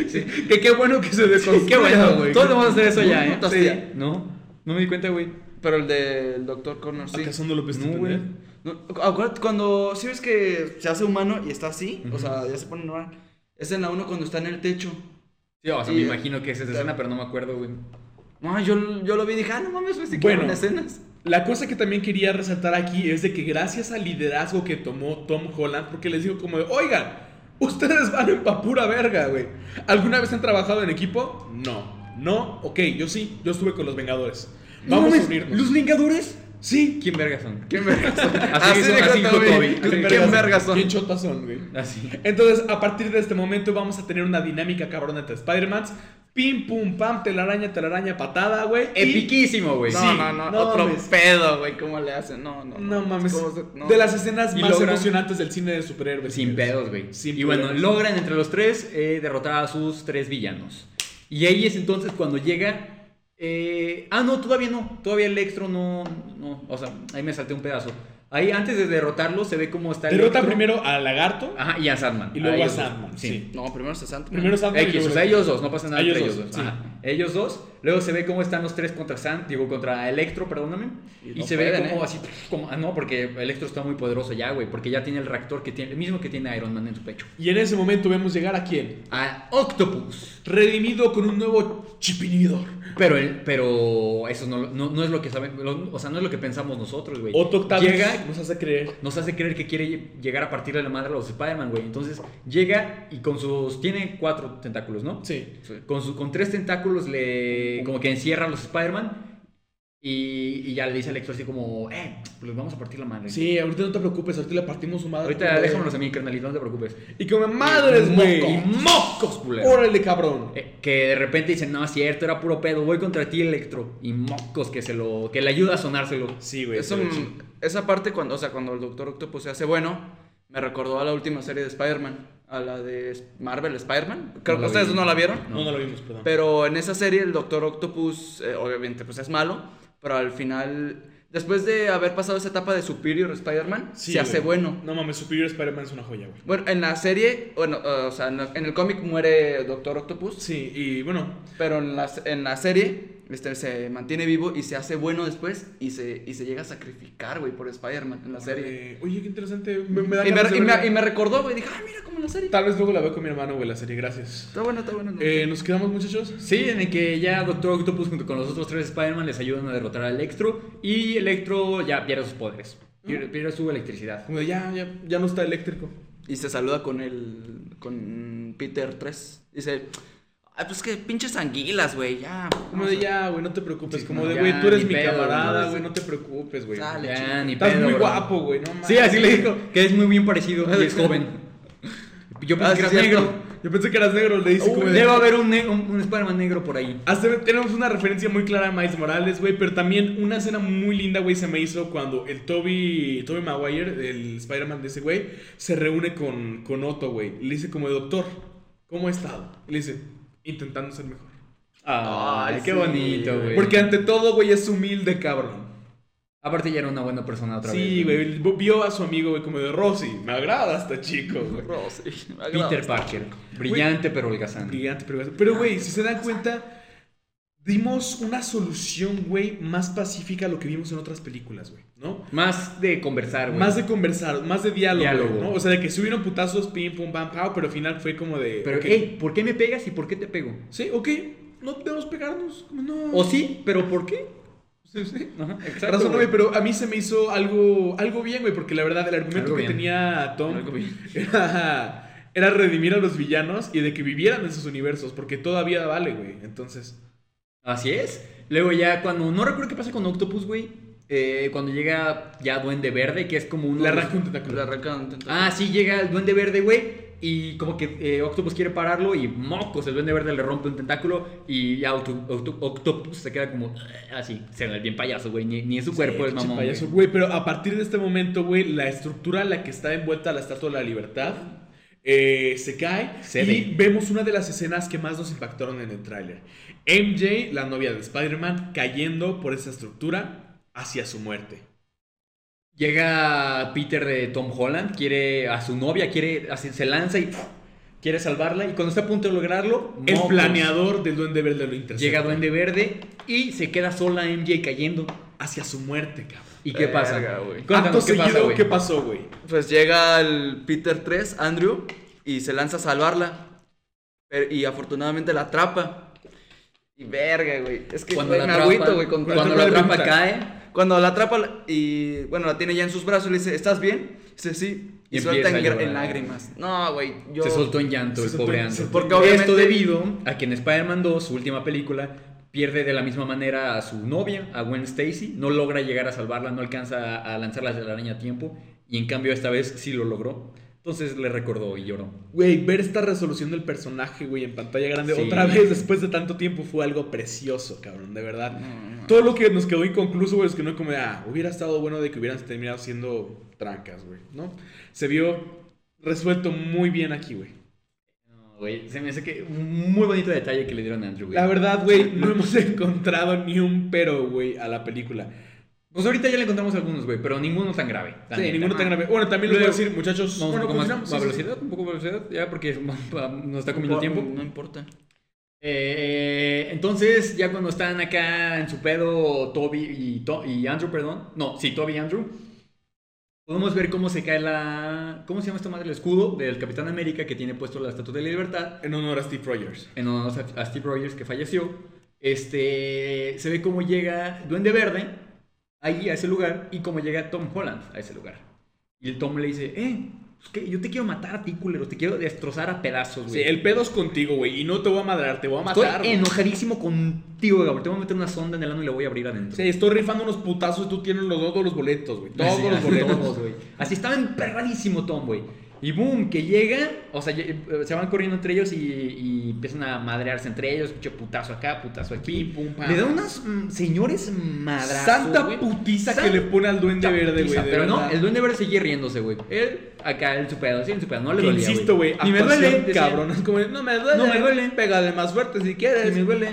sí. Que qué bueno que se deconstruya, Qué bueno, güey. Todos vamos a hacer eso No, ya, ¿eh? no, Sí. No, no me di cuenta, güey. Pero el del Doctor Connor, sí. ¿Acaso no lo No, güey. No, acuérdate cuando. ¿Sí ves que se hace humano y está así? O sea, ya se pone normal. Es en la 1 cuando está en el techo. Sí, o sea, Y- me imagino que es esa escena, pero no me acuerdo, güey. No, yo, yo lo vi y dije, ah, no mames, sí Bueno. escenas. La cosa que también quería resaltar aquí es de que gracias al liderazgo que tomó Tom Holland, porque les digo como de, oigan, ustedes van pa' pura verga, güey. ¿Alguna vez han trabajado en equipo? No. No, ok, yo sí, yo estuve con los Vengadores. Vamos a unirnos. ¿Los Vengadores? Sí. ¿Quién vergas son? ¿Quién vergas son? Así así dijo Toby. Toby. ¿Quién vergas- son? Bien chotas son, güey. Así. Entonces, a partir de este momento vamos a tener una dinámica cabrona entre Spider-Mans. Pim, pum, pam, telaraña, telaraña, patada, güey. Epiquísimo, güey. No, Sí, no, no, no otro mames. pedo, güey, ¿cómo le hacen? No, no. No mames. ¿Cómo se- no. De las escenas Y más logran- emocionantes del cine de superhéroes. Sin pedos, güey. Sin Y bueno, pedos. logran entre los tres eh, derrotar a sus tres villanos. Y ahí es entonces cuando llega. Eh, ah, no, todavía no. Todavía Electro no, no. O sea, ahí me salté un pedazo. Ahí antes de derrotarlo se ve cómo está Derrota Electro. primero al lagarto Ajá, y a Sandman. y luego a dos. Sandman. Sí. No, primero está Sandman. Primero Sandman y X, luego o sea, ellos dos, no pasa nada Ellos entre dos, ellos dos. sí. Ajá. Ellos dos. Luego se ve cómo están los tres contra Sand, digo, contra Electro, perdóname. Y Y, no se pueden, ve como ¿eh? así, como, ah, no, porque Electro está muy poderoso ya, güey, porque ya tiene el reactor que tiene, el mismo que tiene Iron Man en su pecho. Y en ese momento vemos llegar a quién? A Octopus. Redimido con un nuevo chipinidor. Pero, el, pero eso no, no, no es lo que saben, lo- o sea, no es lo que pensamos nosotros, güey. Otto Octavius Llega, nos hace creer. nos hace creer que quiere llegar a partir de la madre a los Spider-Man, güey. Entonces llega y con sus. Tiene cuatro tentáculos, ¿no? Sí. Con, su, con tres tentáculos le. Como que encierra a los Spider-Man. Y, y ya le dice a Electro así como, eh, pues vamos a partir la madre. Sí, ahorita no te preocupes, ahorita le partimos su madre. Ahorita déjamelos a mí, carnalito, no te preocupes. Y como madres, güey. Y mocos, culero. Órale, cabrón. Eh, que de repente dicen, no, es cierto, era puro pedo, voy contra ti, Electro. Y mocos que se lo. que le ayuda a sonárselo. Sí, güey. Esa parte, cuando, o sea, cuando el Doctor Octopus se hace bueno, me recordó a la última serie de Spider-Man. A la de Marvel Spider-Man. Creo No que la ustedes vi. no la vieron. No, no lo vimos, perdón. Pero en esa serie el Doctor Octopus, eh, obviamente, pues es malo. Pero al final, después de haber pasado esa etapa de Superior Spider-Man, Sí, se hace güey. bueno. No mames, Superior Spider-Man es una joya, güey. Bueno, en la serie, bueno, uh, o sea, en, la- en el cómic muere Doctor Octopus. Sí, y bueno, Pero en la, en la serie este, se mantiene vivo y se hace bueno después y se, y se llega a sacrificar, güey, por Spider-Man en la serie. eh, oye, qué interesante. Me, me da Y me, y me- y me recordó, güey, dije, ah, mira como en la serie. Tal vez luego la veo con mi hermano, güey, la serie, gracias. Está bueno, está bueno. no Eh. ¿Nos quedamos, muchachos? Sí, en el que ya Doctor Octopus junto con los otros tres Spider-Man les ayudan a derrotar a Electro. Y Electro ya pierde sus poderes. Pierde, pierde su electricidad. Como ya, ya, ya no está eléctrico. Y se saluda con el. con Peter 3. Dice, ay, pues que pinches anguilas, güey, ya. Como de ya, güey, no te preocupes. Sí, como no, de, güey, tú eres mi pedo, camarada, güey, no te preocupes, güey. Dale, Ya, chico. ni Estás pedo, muy bro. guapo, güey, no mames. Sí, así le dijo. Que es muy bien parecido y es joven. Yo pensé Ah, que sí, era cierto. negro. Yo pensé que eras negro, le dice como de... Debe haber un, ne- un, un Spider-Man negro por ahí. Hasta tenemos una referencia muy clara a Miles Morales, güey, pero también una escena muy linda, güey, se me hizo cuando el Toby, Toby Maguire, el Spider-Man de ese güey, se reúne con, con Otto, güey. Le dice como, doctor, ¿cómo ha estado? Le dice, intentando ser mejor. Ay, Ay, qué sí, bonito, güey. Porque ante todo, güey, es humilde, cabrón. Aparte ya era una buena persona otra vez. Sí, güey, vio a su amigo, güey, como de Rosy, me agrada este chico, güey. Me agrada. Peter Parker. Brillante pero holgazán. Brillante, pero, pero, güey, si se dan cuenta, dimos una solución, güey, más pacífica a lo que vimos en otras películas, güey, ¿no? Más de conversar, güey. Más de conversar, más de diálogo, Diálogo. ¿no? O sea, de que subieron putazos, pim, pum, pam, pam, pero al final fue como de... Pero, ok, hey, ¿por qué me pegas y por qué te pego? Sí, ok, no debemos pegarnos, como no... O sí, pero ¿por qué? Sí, sí. Ajá, Razón, güey. pero a mí se me hizo algo, algo bien, güey, porque la verdad el argumento Algo que bien. tenía Tom era, era redimir a los villanos y de que vivieran en esos universos, porque todavía vale, güey, entonces... Así es. Luego ya cuando... No recuerdo qué pasa con Octopus, güey. Eh, cuando llega ya Duende Verde, que es como un... Le arranca un tentáculo. Le arrancan un tentáculo. Ah, sí, llega el Duende Verde, güey. Y como que eh, Octopus quiere pararlo y mocos, el Duende Verde le rompe un tentáculo y ya Octo- Octo- Octopus se queda como "Ah", así, se ve bien payaso, güey, ni, ni en su cuerpo Sí, es mamón. payaso, güey. güey. Pero a partir de este momento, güey, la estructura en la que está envuelta la Estatua de la Libertad eh, se cae. Se y ve. vemos una de las escenas que más nos impactaron en el tráiler. MJ, la novia de Spider-Man, cayendo por esa estructura hacia su muerte. Llega Peter de Tom Holland, quiere a su novia, quiere, así, se lanza y quiere salvarla y cuando está a punto de lograrlo, El mocos, planeador del Duende Verde lo intercepta. llega Duende Verde y se queda sola MJ cayendo. hacia su muerte, cabrón. ¿Y qué pasa? Verga, güey. Cuéntanos, Acto ¿qué pasa, seguido, güey? ¿qué pasó, güey? Pues llega el Peter 3, Andrew, y se lanza a salvarla. Pero- y afortunadamente la atrapa. Y verga, güey. Es que Cuando güey, la me atrapa, agüito, güey. con- cuando atrapa la punta. cae, Cuando la atrapa la- y bueno, la tiene ya en sus brazos, le dice, ¿estás bien? Dice, sí. Y, Y suelta en, empieza a gra- en llorar. lágrimas. No, güey. Yo... se soltó en llanto Se el soltó pobre Andrew. se- Porque Esto obviamente- debido a que en Spider-Man 2, su última película, pierde de la misma manera a su novia, a Gwen Stacy, no logra llegar a salvarla, no alcanza a lanzarla de la araña a tiempo, y en cambio esta vez sí lo logró. Entonces le recordó y lloró. Güey, ver esta resolución del personaje, güey, en pantalla grande Sí. otra vez después de tanto tiempo fue algo precioso, cabrón, de verdad. No, no. Todo lo que nos quedó inconcluso, güey, es que no como, de, ah, hubiera estado bueno de que hubieran terminado siendo trancas, güey, ¿no? Se vio resuelto muy bien aquí, güey. Güey, se me hace que un muy bonito detalle que le dieron a Andrew, güey. La verdad, güey, no hemos encontrado ni un pero, güey, a la película. Pues ahorita ya le encontramos algunos, güey, pero ninguno tan grave. Sí, neta. ninguno tan grave. Bueno, también les voy a decir, muchachos, Vamos bueno, un poco más a velocidad, un poco de velocidad, ya porque nos está comiendo No, tiempo. No importa. Eh, entonces, ya cuando están acá en su pedo, Toby y, To- y Andrew, perdón. No, sí, Toby y Andrew. Podemos ver cómo se cae la. ¿Cómo se llama esta madre? El escudo del Capitán América que tiene puesto la Estatua de la Libertad. En honor a Steve Rogers. En honor a Steve Rogers que falleció. Este. Se ve cómo llega Duende Verde ahí a ese lugar y cómo llega Tom Holland a ese lugar. Y el Tom le dice: Eh, pues que yo te quiero matar a ti, culero. Te quiero destrozar a pedazos, Sí, güey. el pedo es contigo, güey, y no te voy a madrar, te voy a matar. Estoy güey. enojadísimo contigo, Gabriel. Te voy a meter una sonda en el ano y le voy a abrir adentro. Sí, estoy rifando unos putazos y tú tienes los, todos los boletos, güey. Todos los boletos. todos, güey. Así estaba emperradísimo Tom, güey. Y boom, que llega, o sea, eh, se van corriendo entre ellos y, y empiezan a madrearse entre ellos. Pinche putazo acá, putazo aquí. Pim, pum, pam. Le da unos mm, señores madrazos. Santa güey. putiza que le pone al duende verde, güey. putiza, Pero no, el duende verde seguía riéndose, güey. Él, acá, en su pedo, sí, en su pedo. No le Que dolía, insisto, güey, Ni me duele, cabrón. Es como, no me duele. No me duele. Pégale más fuerte si Ni quieres. me duele.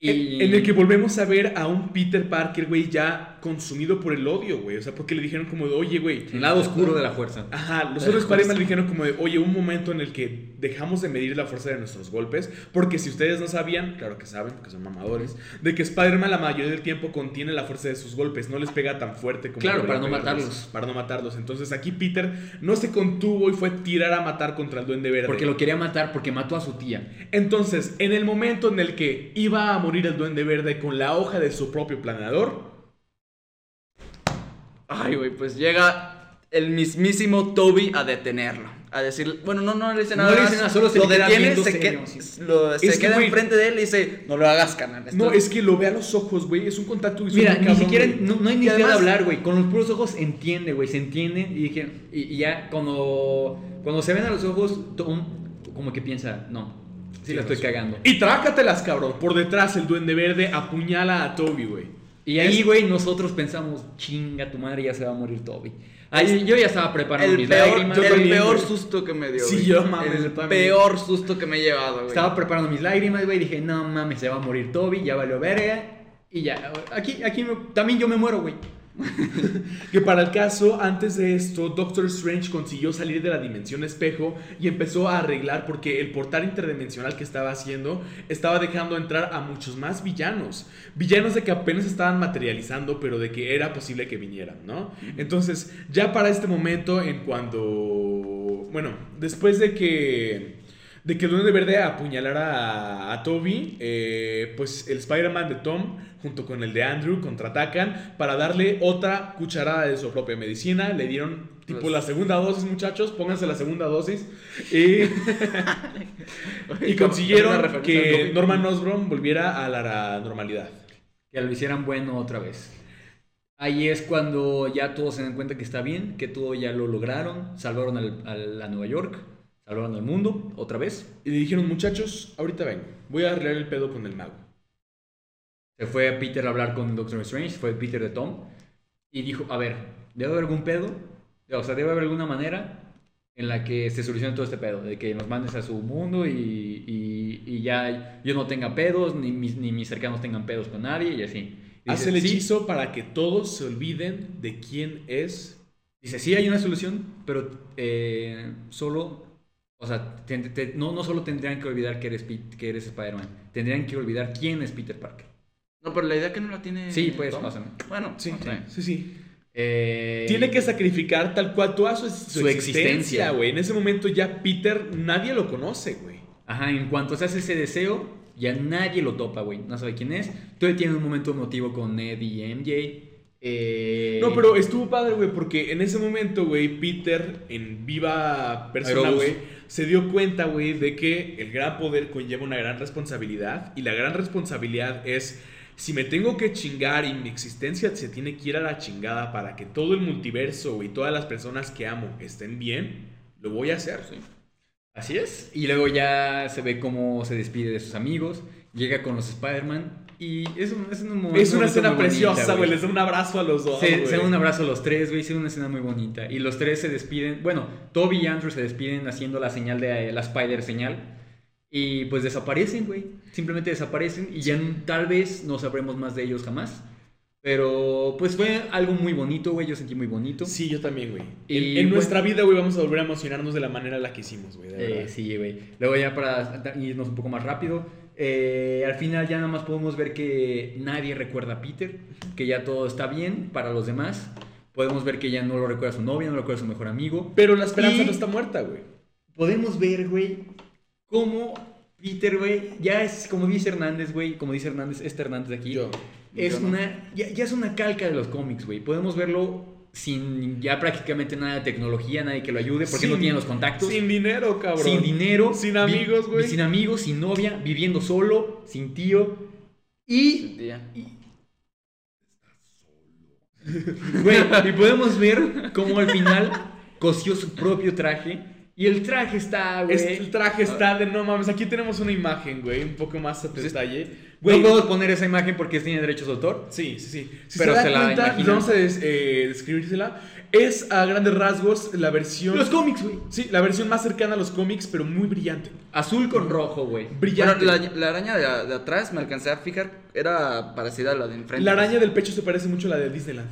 Y... En el que volvemos a ver a un Peter Parker, güey, ya consumido por el odio, güey. O sea, porque le dijeron como de, oye, güey. El lado oscuro de la fuerza. Ajá, los otros Spider-Man le dijeron como de, oye, un momento en el que dejamos de medir la fuerza de nuestros golpes, porque si ustedes no sabían, claro que saben, porque son mamadores, de que Spider-Man la mayoría del tiempo contiene la fuerza de sus golpes, no les pega tan fuerte como... Claro, para no matarlos. Para no matarlos. Entonces aquí Peter no se contuvo y fue tirar a matar contra el Duende Verde. Porque lo quería matar porque mató a su tía. Entonces, en el momento en el que iba a morir el Duende Verde con la hoja de su propio planeador, Ay, güey, pues llega el mismísimo Toby a detenerlo. A decir, bueno, no, no le dice No nada. le más, dice nada, solo se lo le detiene, se, serio, que- sí. lo- se que, queda enfrente de él y dice, no lo hagas, canal. esto- no, es que lo ve a los ojos, güey, es un contacto visual. Mira, ni cabrón, siquiera, no, no hay Y necesidad de hablar, güey. Con los puros ojos entiende, güey. Se entiende y, dije, y, y ya cuando, cuando se ven a los ojos, Tom como que piensa, no, sí la estoy razón. cagando. Y trácatelas, cabrón. Por detrás el duende verde apuñala a Toby, güey. Y ahí, güey, nosotros pensamos, chinga, tu madre ya se va a morir Toby. Ahí, yo ya estaba preparando el mis peor, lágrimas. el yo también, peor susto que me dio. Sí, yo mames, El yo peor susto que me he llevado, güey. Estaba preparando mis lágrimas, güey. Dije, no mames, se va a morir Toby, ya valió verga. Y ya, aquí, aquí me- también yo me muero, güey. Que para el caso, antes de esto, Doctor Strange consiguió salir de la dimensión espejo y empezó a arreglar porque el portal interdimensional que estaba haciendo estaba dejando entrar a muchos más villanos. Villanos de que apenas estaban materializando, pero de que era posible que vinieran, ¿no? Entonces, ya para este momento, en cuando. Bueno, después de que. De que Duende Verde apuñalara a, a Toby, eh, pues el Spider-Man de Tom junto con el de Andrew contraatacan para darle otra cucharada de su propia medicina. Le dieron tipo Pues- la segunda dosis, muchachos, pónganse la segunda dosis. Y, y consiguieron que. Norman Osborn volviera a la normalidad. Que lo hicieran bueno otra vez. Ahí es cuando ya todos se dan cuenta que está bien, que todo ya lo lograron, salvaron al- al- a Nueva York, salvaron al mundo otra vez. Y le dijeron, muchachos, ahorita vengo, voy a arreglar el pedo con el mago. Se fue Peter a hablar con Doctor Strange, fue Peter de Tom, y dijo, a ver, debe haber algún pedo, o sea, debe haber alguna manera en la que se solucione todo este pedo, de que nos mandes a su mundo y, y- y ya yo no tenga pedos, ni mis, ni mis cercanos tengan pedos con nadie, y así. Y Hace el hechizo para que todos se olviden de quién es. Dice, sí hay una solución, pero eh, solo, o sea, te- te- no, no solo tendrían que olvidar que eres, que eres Spider-Man, tendrían que olvidar quién es Peter Parker. No, pero la idea que no la tiene. Sí, pues, Bueno, Sí, no sé. sí, sí. eh, Tiene que sacrificar tal cual toda su, su Su existencia, güey. En ese momento ya Peter, nadie lo conoce, güey. Ajá, en cuanto se hace ese deseo, ya nadie lo topa, güey. No sabe quién es. Todavía tiene un momento emotivo con Ned y MJ. eh, No, pero estuvo padre, güey, porque en ese momento, güey, Peter, en viva persona, güey, se dio cuenta, güey, de que el gran poder conlleva una gran responsabilidad. Y la gran responsabilidad es, si me tengo que chingar y mi existencia se tiene que ir a la chingada para que todo el multiverso y todas las personas que amo estén bien, lo voy a hacer. Así es. Y luego ya se ve cómo se despide de sus amigos, llega con los Spider-Man y es, un, es, un Es una escena preciosa, güey. Les da un abrazo a los dos. Se, dan un abrazo a los tres, güey. Es una escena muy bonita. Y los tres se despiden. Bueno, Toby y Andrew se despiden haciendo la señal de la Spider señal. Y pues desaparecen, güey. Simplemente desaparecen. Y ya tal vez no sabremos más de ellos jamás. Pero pues fue algo muy bonito, güey. Yo sentí muy bonito. Sí, yo también, güey. Y, En, en bueno- nuestra vida, güey, vamos a volver a emocionarnos de la manera en la que hicimos, güey. Eh, sí, güey. Luego ya para irnos un poco más rápido, eh, al final ya nada más podemos ver que nadie recuerda a Peter, que ya todo está bien para los demás. Podemos ver que ya no lo recuerda su novia, no lo recuerda su mejor amigo. Pero la esperanza Y- no está muerta, güey. Podemos ver, güey, cómo Peter, güey, ya es, como dice Hernández, güey, como dice Hernández, este Hernández de aquí, Yo. es yo no. una, ya, ya es una calca de los cómics, güey. Podemos verlo sin ya prácticamente nada de tecnología, nadie que lo ayude, porque Sin- no tiene los contactos. Sin dinero, cabrón. Sin dinero. Sin amigos, güey. Sin amigos, sin novia, viviendo solo, sin tío. Y, Día. güey, y podemos ver cómo al final cosió su propio traje. Y el traje está, güey. Este, el traje está de no mames. Aquí tenemos una imagen, güey, un poco más a detalle. No Güey, puedo poner esa imagen porque tiene derechos de autor. Sí, sí, sí. Si Pero se, se la cuenta, vamos a des- eh, describírsela. Es a grandes rasgos la versión. Los cómics, güey. Sí, la versión más cercana a los cómics, pero muy brillante. Azul con rojo, güey. Brillante. la, la, la araña de, de atrás, me alcancé a fijar, era parecida a la de enfrente. araña del pecho se parece mucho a la de Disneyland.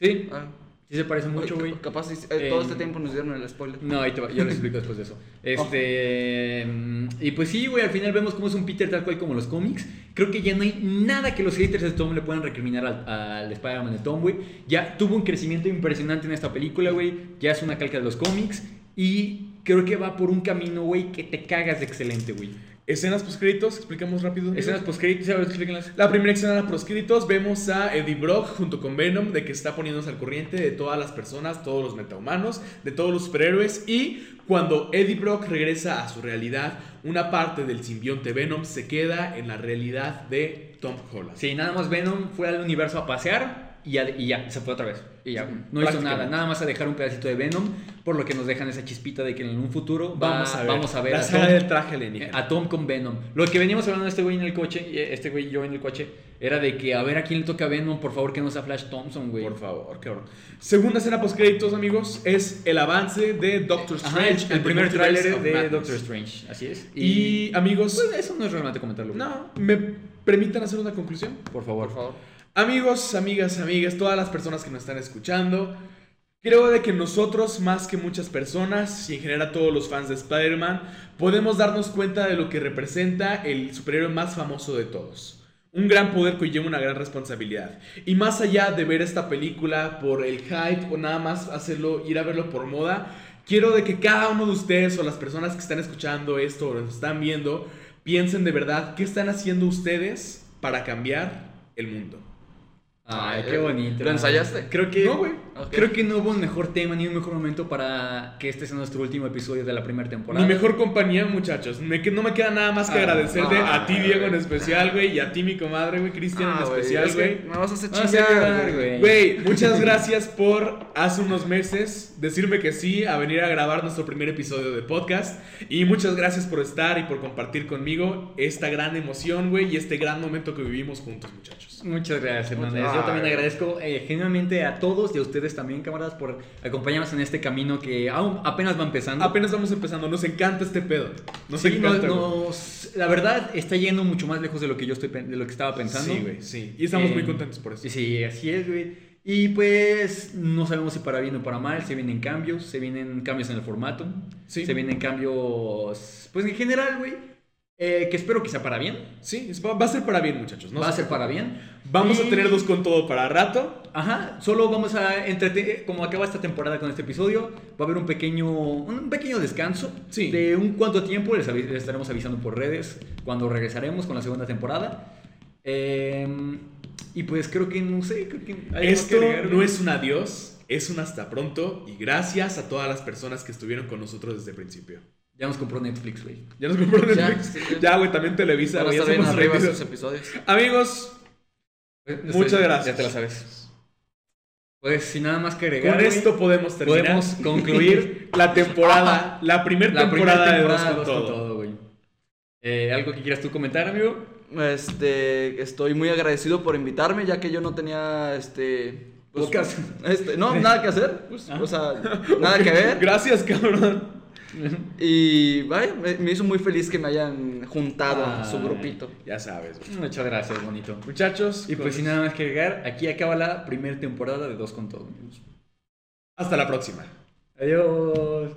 Sí, Ah, sí se parece mucho, güey. ca- Capaz eh, todo este tiempo nos dieron el spoiler. No, ahí te va, yo les explico después de eso. Este. mm, Y pues sí, güey, al final vemos cómo es un Peter tal cual como los cómics. Creo que ya no hay nada que los haters de Tom le puedan recriminar al, al Spider-Man de Tom, güey. Ya tuvo un crecimiento impresionante en esta película, güey. Ya es una calca de los cómics. Y creo que va por un camino, güey, que te cagas de excelente, güey. Escenas postcréditos, explicamos rápido. Escenas post-créditos, ¿sabes? Explíquenlas. La primera escena postcréditos vemos a Eddie Brock junto con Venom de que está poniéndose al corriente de todas las personas, todos los metahumanos, de todos los superhéroes y cuando Eddie Brock regresa a su realidad, una parte del simbionte Venom se queda en la realidad de Tom Holland. Sí, nada más Venom fue al universo a pasear y ya, y ya se fue otra vez. Y ya, no hizo nada, nada más a dejar un pedacito de Venom, por lo que nos dejan esa chispita de que en un futuro va- Vamos a ver, vamos a ver la a Tom- del traje a Tom con Venom. Lo que veníamos hablando de este güey en el coche, y este güey y yo en el coche, era de que a ver a quién le toca a Venom, por favor que no sea Flash Thompson, güey. Por favor, cabrón. Segunda escena postcréditos, amigos, es el avance de Doctor Ajá, Strange. el, primer tráiler de Madness. Doctor Strange, así es. Y, amigos, pues eso no es relevante comentarlo. güey. no, ¿me permitan hacer una conclusión? por favor. Por favor. Amigos, amigas, amigas, todas las personas que nos están escuchando, creo de que nosotros, más que muchas personas, y en general todos los fans de Spider-Man, podemos darnos cuenta de lo que representa el superhéroe más famoso de todos. Un gran poder conlleva una gran responsabilidad. Y más allá de ver esta película por el hype o nada más hacerlo, ir a verlo por moda, quiero de que cada uno de ustedes o las personas que están escuchando esto o lo están viendo, piensen de verdad qué están haciendo ustedes para cambiar el mundo. Ay, qué bonito. ¿Lo ensayaste? Creo que, No, güey. Creo que no hubo un mejor tema ni un mejor momento para que este sea nuestro último episodio de la primera temporada. Mi mejor compañía, muchachos. Me, no me queda nada más que Ah, agradecerte ah, a ti, Diego, en especial, güey, y a ti, mi comadre, güey, Cristian, Ah, en güey, especial, es que güey. Me vas a hacer chingar, güey. Güey, muchas gracias por hace unos meses decirme que sí a venir a grabar nuestro primer episodio de podcast. Y muchas gracias por estar y por compartir conmigo esta gran emoción, güey, y este gran momento que vivimos juntos, muchachos. Muchas gracias, Hernández. Yo también agradezco eh, genuinamente a todos y a ustedes también, camaradas, por acompañarnos en este camino que aún apenas va empezando. Apenas vamos empezando, nos encanta este pedo. Nos Sí, encanta. nos- la verdad está yendo mucho más lejos de lo que yo estoy de lo que estaba pensando. Sí, güey, sí. Y estamos Eh, muy contentos por eso. Sí, así es, güey. Y pues no sabemos si para bien o para mal, se vienen cambios, se vienen cambios en el formato, Sí. se vienen cambios, pues en general, güey, eh, que espero que sea para bien, Sí, va a ser para bien, muchachos. no va a se ser para bien. Vamos Y- a tener dos con todo para rato. Ajá, solo vamos a entretener, como acaba esta temporada con este episodio, va a haber un pequeño, un pequeño descanso Sí. de un cuánto tiempo, les, avi- les estaremos avisando por redes cuando regresaremos con la segunda temporada. Em, y pues creo que, no sé, creo que... Esto no es un adiós, es un hasta pronto. Y gracias a todas las personas que estuvieron con nosotros desde el principio. Ya nos compró Netflix, güey. Ya nos compró Ya, Netflix. sí, ya. Ya, güey, también Televisa, güey. Ya arriba sus episodios. Amigos, Muchas Muchas gracias. Ya te la sabes. Pues sin nada más que agregar. con güey, esto podemos terminar. podemos concluir la temporada, la primera temporada, primera de temporada Dos de con Dos Todo. güey. Eh, ¿Algo que quieras tú comentar, amigo? Este, estoy muy agradecido por invitarme, ya que yo no tenía, este... pues, Podcast. este, no, nada que hacer, pues, o sea, nada que ver. Gracias, cabrón. Y, vaya, me, me hizo muy feliz que me hayan juntado a su grupito. Ya sabes, güey. Muchas gracias, bonito. Muchachos, Y pues sin nada más que agregar, aquí acaba la primera temporada de Dos con Todo. amigos. hasta la próxima. Adiós.